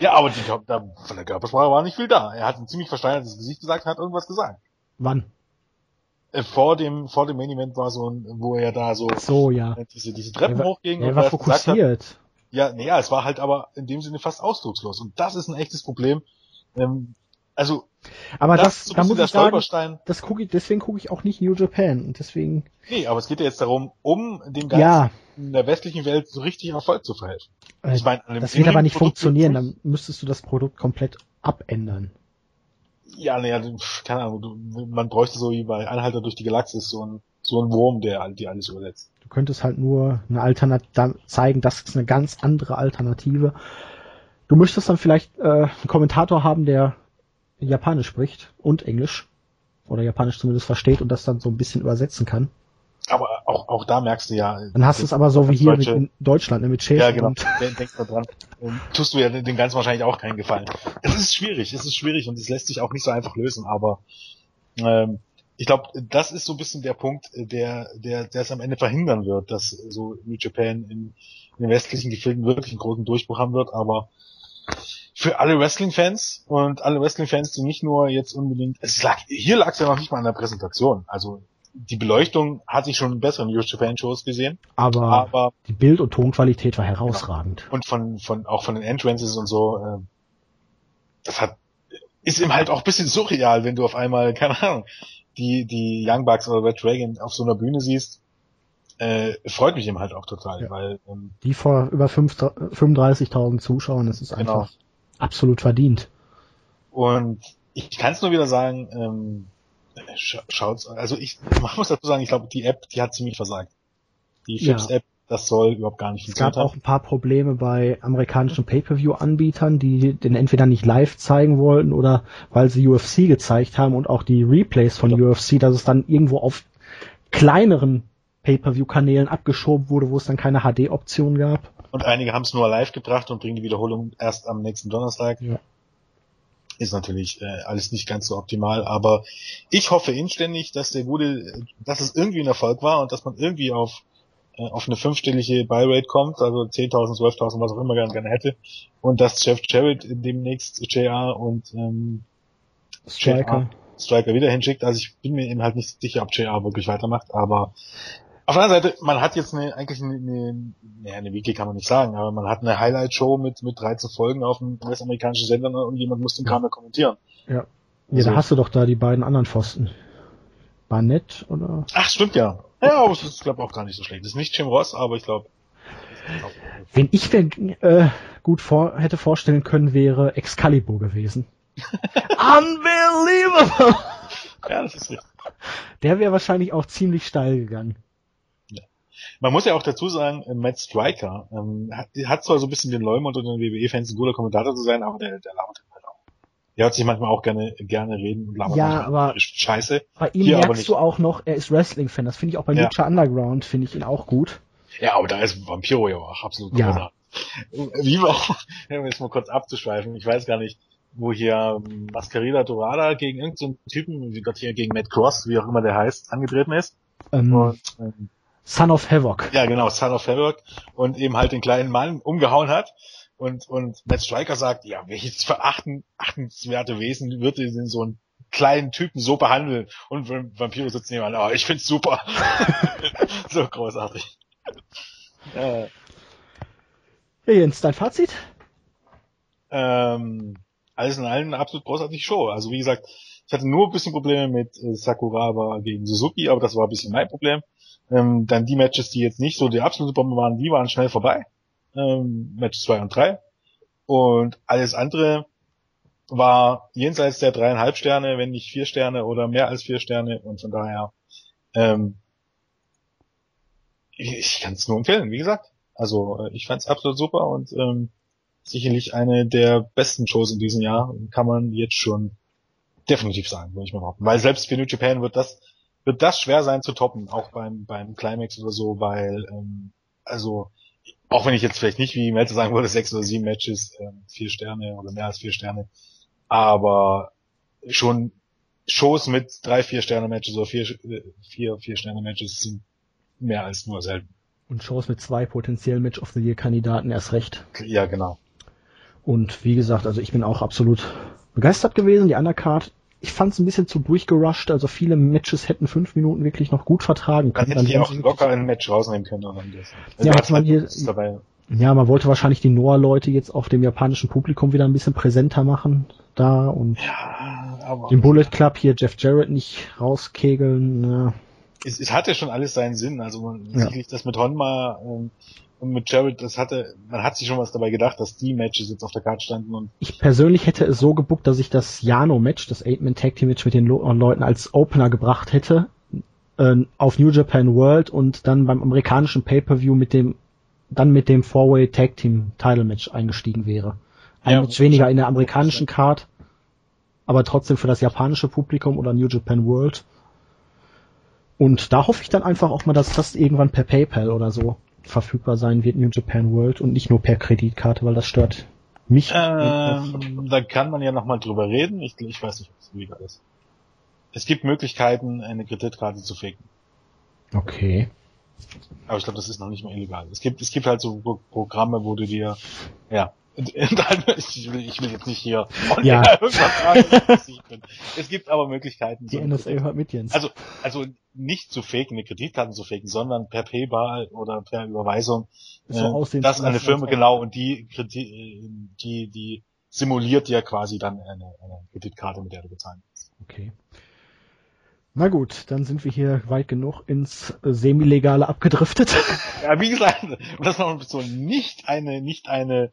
Ja, aber die, da, von der Körpersprache war nicht viel da. Er hat ein ziemlich versteinertes Gesicht gesagt, hat irgendwas gesagt. Wann? Äh, vor dem, vor dem Main Event war so ein, wo er da so, so ja. diese, diese Treppen er war, hochging. Er war fokussiert. Hat, ja, nee, ja, es war halt aber in dem Sinne fast ausdruckslos. Und das ist ein echtes Problem. Ähm, also, aber das, das so da muss ich sagen, das gucke ich, deswegen gucke ich auch nicht New Japan und deswegen. Nee, aber es geht ja jetzt darum, um dem Ganzen ja. in der westlichen Welt so richtig Erfolg zu verhelfen. Äh, ich meine, das wird aber nicht Produkt funktionieren, dann müsstest du das Produkt komplett abändern. Ja, naja, keine Ahnung, du, man bräuchte so wie bei Anhalter durch die Galaxis so ein, so ein Wurm, der die alles übersetzt. Du könntest halt nur eine Alternative zeigen, das ist eine ganz andere Alternative. Du möchtest dann vielleicht äh, einen Kommentator haben, der Japanisch spricht und Englisch oder Japanisch zumindest versteht und das dann so ein bisschen übersetzen kann. Aber auch, auch da merkst du ja. Dann hast du es aber so wie hier in Deutschland, ne, mit Chase. Ja, genau. (laughs) Denkst da dran. Und tust du ja den ganzen wahrscheinlich auch keinen Gefallen. Es ist schwierig, es ist schwierig und es lässt sich auch nicht so einfach lösen, aber ähm, ich glaube, das ist so ein bisschen der Punkt, der, der, der es am Ende verhindern wird, dass so New Japan in, in den westlichen Gefilden wirklich einen großen Durchbruch haben wird, aber für alle Wrestling-Fans und alle Wrestling-Fans, die nicht nur jetzt unbedingt, es lag, hier lag es ja noch nicht mal an der Präsentation. Also die Beleuchtung hatte ich schon in besseren New Japan Shows gesehen. Aber, aber die Bild- und Tonqualität war herausragend. Genau. Und von, von, auch von den Entrances und so, äh, das hat, ist eben halt auch ein bisschen surreal, wenn du auf einmal, (laughs) keine Ahnung, die, die Young Bucks oder Red Dragon auf so einer Bühne siehst. Äh, freut mich eben halt auch total, ja. weil, ähm, die vor über 35.000 Zuschauern, das ist genau. einfach absolut verdient. Und ich kann es nur wieder sagen, ähm, schaut's, also ich, man muss dazu sagen, ich glaube, die App, die hat ziemlich versagt. Die Fips-App, ja. das soll überhaupt gar nicht funktionieren. Es gab auch ein paar Probleme bei amerikanischen Pay-Per-View-Anbietern, die den entweder nicht live zeigen wollten oder weil sie UFC gezeigt haben und auch die Replays von ja. UFC, dass es dann irgendwo auf kleineren Pay-Per-View-Kanälen abgeschoben wurde, wo es dann keine HD-Option gab. Und einige haben es nur live gebracht und bringen die Wiederholung erst am nächsten Donnerstag. Ja. Ist natürlich äh, alles nicht ganz so optimal, aber ich hoffe inständig, dass der gute, dass es irgendwie ein Erfolg war und dass man irgendwie auf äh, auf eine fünfstellige Buy-Rate kommt, also 10.000, 12.000, was auch immer gerne, gerne hätte, und dass Jeff Jarrett demnächst JR und ähm, Striker. Striker wieder hinschickt. Also ich bin mir eben halt nicht sicher, ob JR wirklich weitermacht, aber auf der anderen Seite, man hat jetzt eine, eigentlich eine, eine, naja, eine Weekly kann man nicht sagen, aber man hat eine Highlight-Show mit, mit 13 Folgen auf dem US-amerikanischen Sender und jemand muss den Kram kommentieren. Ja. Ja, also, da hast du doch da die beiden anderen Pfosten. Barnett oder? Ach, stimmt ja. Ja, aber es ist, glaube auch gar nicht so schlecht. Das ist nicht Jim Ross, aber ich glaube. Wenn ich mir äh, gut vor, hätte vorstellen können, wäre Excalibur gewesen. (laughs) Unbelievable! Ja, das ist richtig. Der wäre wahrscheinlich auch ziemlich steil gegangen. Man muss ja auch dazu sagen, äh, Matt Striker ähm, hat, hat zwar so ein bisschen den Leumund unter den WWE-Fans ein guter Kommentator zu sein, aber der, der labert halt auch. Der hat sich manchmal auch gerne, gerne reden und labert ja, aber Scheiße. Bei ihm Hier merkst du auch noch, er ist Wrestling-Fan. Das finde ich auch bei ja. Lucha Underground, finde ich ihn auch gut. Ja, aber da ist Vampiro ja auch absolut ja. Wie war, (laughs) um jetzt mal kurz abzuschweifen, ich weiß gar nicht, wo hier Mascarita Dorada gegen irgendeinen so Typen, wie Gott hier gegen Matt Cross, wie auch immer der heißt, angetreten ist. Ähm, und, ähm, Son of Havoc. Ja, genau, Son of Havoc und eben halt den kleinen Mann umgehauen hat. Und, und Matt Striker sagt, ja, welches verachten, achtenswerte Wesen würde denn so einen kleinen Typen so behandeln? Und Vampiro sitzt nebenan, oh, ich find's super. (laughs) so großartig. Äh, ja, Jens, dein Fazit? Ähm, alles in allem eine absolut großartige Show. Also wie gesagt, ich hatte nur ein bisschen Probleme mit äh, gegen Suzuki, aber das war ein bisschen mein Problem. Ähm, dann die Matches, die jetzt nicht so die absolute Bombe waren, die waren schnell vorbei. Ähm, Match 2 und 3. Und alles andere war jenseits der dreieinhalb Sterne, wenn nicht vier Sterne oder mehr als vier Sterne. Und von daher, ähm, ich, kann es nur empfehlen, wie gesagt. Also äh, ich fand es absolut super und ähm, sicherlich eine der besten Shows in diesem Jahr, kann man jetzt schon definitiv sagen, würde ich mal behaupten. Weil selbst für New Japan wird das, wird das schwer sein zu toppen, auch beim, beim Climax oder so, weil, ähm, also, auch wenn ich jetzt vielleicht nicht wie Melzer sagen würde, sechs oder sieben Matches, ähm, vier Sterne oder mehr als vier Sterne, aber schon Shows mit drei, vier Sterne Matches oder vier, vier, vier Sterne Matches sind mehr als nur selten. Und Shows mit zwei potenziellen Match of the Year Kandidaten erst recht. Ja, genau. Und wie gesagt, also ich bin auch absolut begeistert gewesen. Die Undercard, ich fand es ein bisschen zu durchgerusht. Also viele Matches hätten fünf Minuten wirklich noch gut vertragen können. Man hätte hier auch locker ein Match rausnehmen können. Oder also ja, man hier, dabei. ja, man wollte wahrscheinlich die Noah-Leute jetzt auf dem japanischen Publikum wieder ein bisschen präsenter machen da und ja, den Bullet Club hier Jeff Jarrett nicht rauskegeln. Ja. Es, es hatte schon alles seinen Sinn. Also man, ja. sicherlich das mit Honma ähm, und mit Jared, das hatte, man hat sich schon was dabei gedacht, dass die Matches jetzt auf der Karte standen und. Ich persönlich hätte es so gebuckt, dass ich das Jano-Match, das Eight-Man Tag Team Match mit den Leuten als Opener gebracht hätte, äh, auf New Japan World und dann beim amerikanischen Pay-Per-View mit dem, dann mit dem Four-Way Tag Team Title Match eingestiegen wäre. Ein ja, Match weniger in der amerikanischen Card, aber trotzdem für das japanische Publikum oder New Japan World. Und da hoffe ich dann einfach auch mal, dass das irgendwann per PayPal oder so verfügbar sein wird, New Japan World, und nicht nur per Kreditkarte, weil das stört mich. Ähm, da kann man ja nochmal drüber reden. Ich, ich weiß nicht, ob es illegal ist. Es gibt Möglichkeiten, eine Kreditkarte zu faken. Okay. Aber ich glaube, das ist noch nicht mal illegal. Es gibt, es gibt halt so Programme, wo du dir, ja, (laughs) ich will, ich will jetzt nicht hier ja. (laughs) irgendwas sagen, (laughs) Es gibt aber Möglichkeiten. Die so NSA hört mit Jens. Also, also nicht zu faken, eine Kreditkarte zu faken, sondern per PayPal oder per Überweisung, so äh, dass eine Firma genau und die, die, die simuliert ja quasi dann eine, eine Kreditkarte, mit der du bezahlen kannst. Okay. Na gut, dann sind wir hier weit genug ins äh, Semi-Legale abgedriftet. Ja, wie gesagt, das war so nicht eine, nicht eine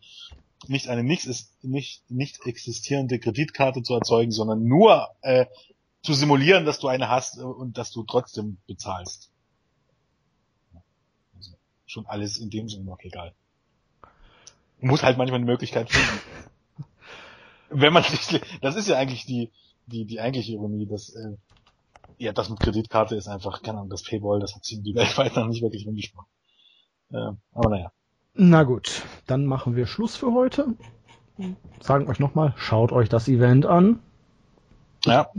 nicht eine nicht, nicht, nicht existierende Kreditkarte zu erzeugen, sondern nur äh, zu simulieren, dass du eine hast äh, und dass du trotzdem bezahlst. Also schon alles in dem Sinne noch egal. Muss halt manchmal eine Möglichkeit finden. (laughs) Wenn man sich, das ist ja eigentlich die, die, die eigentliche Ironie, dass, äh, ja, das mit Kreditkarte ist einfach, keine Ahnung, das Paywall, das hat sich die weltweit (laughs) noch nicht wirklich rumgesprochen. Äh, aber naja. Na gut, dann machen wir Schluss für heute. Sagen euch nochmal, schaut euch das Event an. Ja,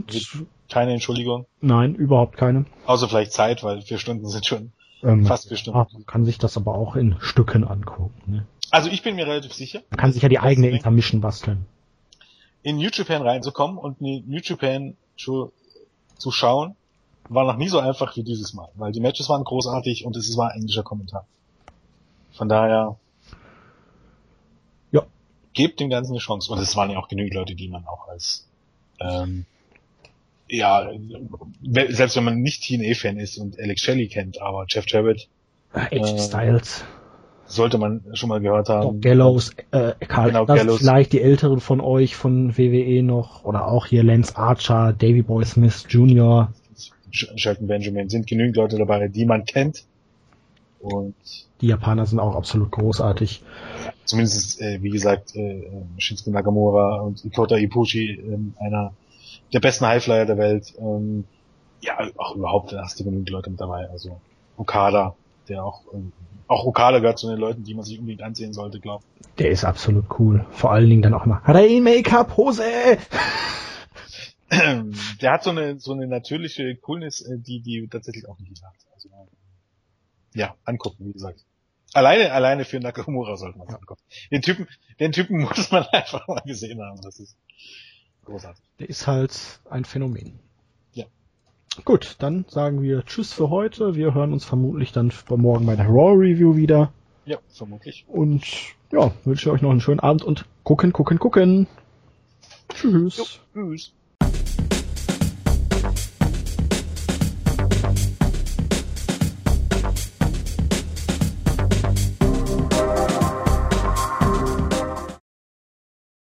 keine Entschuldigung. Nein, überhaupt keine. Außer vielleicht Zeit, weil vier Stunden sind schon ähm, fast vier Stunden. Man kann sich das aber auch in Stücken angucken. Ne? Also ich bin mir relativ sicher. Man kann sich ja die eigene Intermission basteln. In New Japan reinzukommen und New Japan zu schauen, war noch nie so einfach wie dieses Mal, weil die Matches waren großartig und es war englischer Kommentar. Von daher, ja, gebt dem Ganzen eine Chance. Und es waren ja auch genügend Leute, die man auch als, ähm, ja, selbst wenn man nicht TNA-Fan ist und Alex Shelley kennt, aber Jeff Jarrett, äh, äh, Styles, sollte man schon mal gehört haben. Doc Gallows, äh, Karl, genau, Gallows. vielleicht die Älteren von euch von WWE noch, oder auch hier Lance Archer, Davy Boy Smith Jr., Shelton Benjamin, sind genügend Leute dabei, die man kennt, und die Japaner sind auch absolut großartig. Zumindest, äh, wie gesagt, äh, Shinsuke Nakamura und Ikota Ibushi, äh, einer der besten Highflyer der Welt. Ähm, ja, auch überhaupt, da hast du genügend Leute mit dabei. Also Okada, der auch, ähm, auch Okada gehört zu den Leuten, die man sich unbedingt ansehen sollte, glaube Der ist absolut cool. Vor allen Dingen dann auch immer Rainmaker-Pose! der hat so eine, so eine natürliche Coolness, äh, die, die tatsächlich auch nicht hat. Also, ja, angucken, wie gesagt. Alleine, alleine für Nakamura sollte man angucken. Den Typen, den Typen (laughs) muss man einfach mal gesehen haben. Das ist großartig. Der ist halt ein Phänomen. Ja. Gut, dann sagen wir Tschüss für heute. Wir hören uns vermutlich dann morgen bei der Raw Review wieder. Ja, vermutlich. Und ja, wünsche euch noch einen schönen Abend und gucken, gucken, gucken. Tschüss. Jo, tschüss.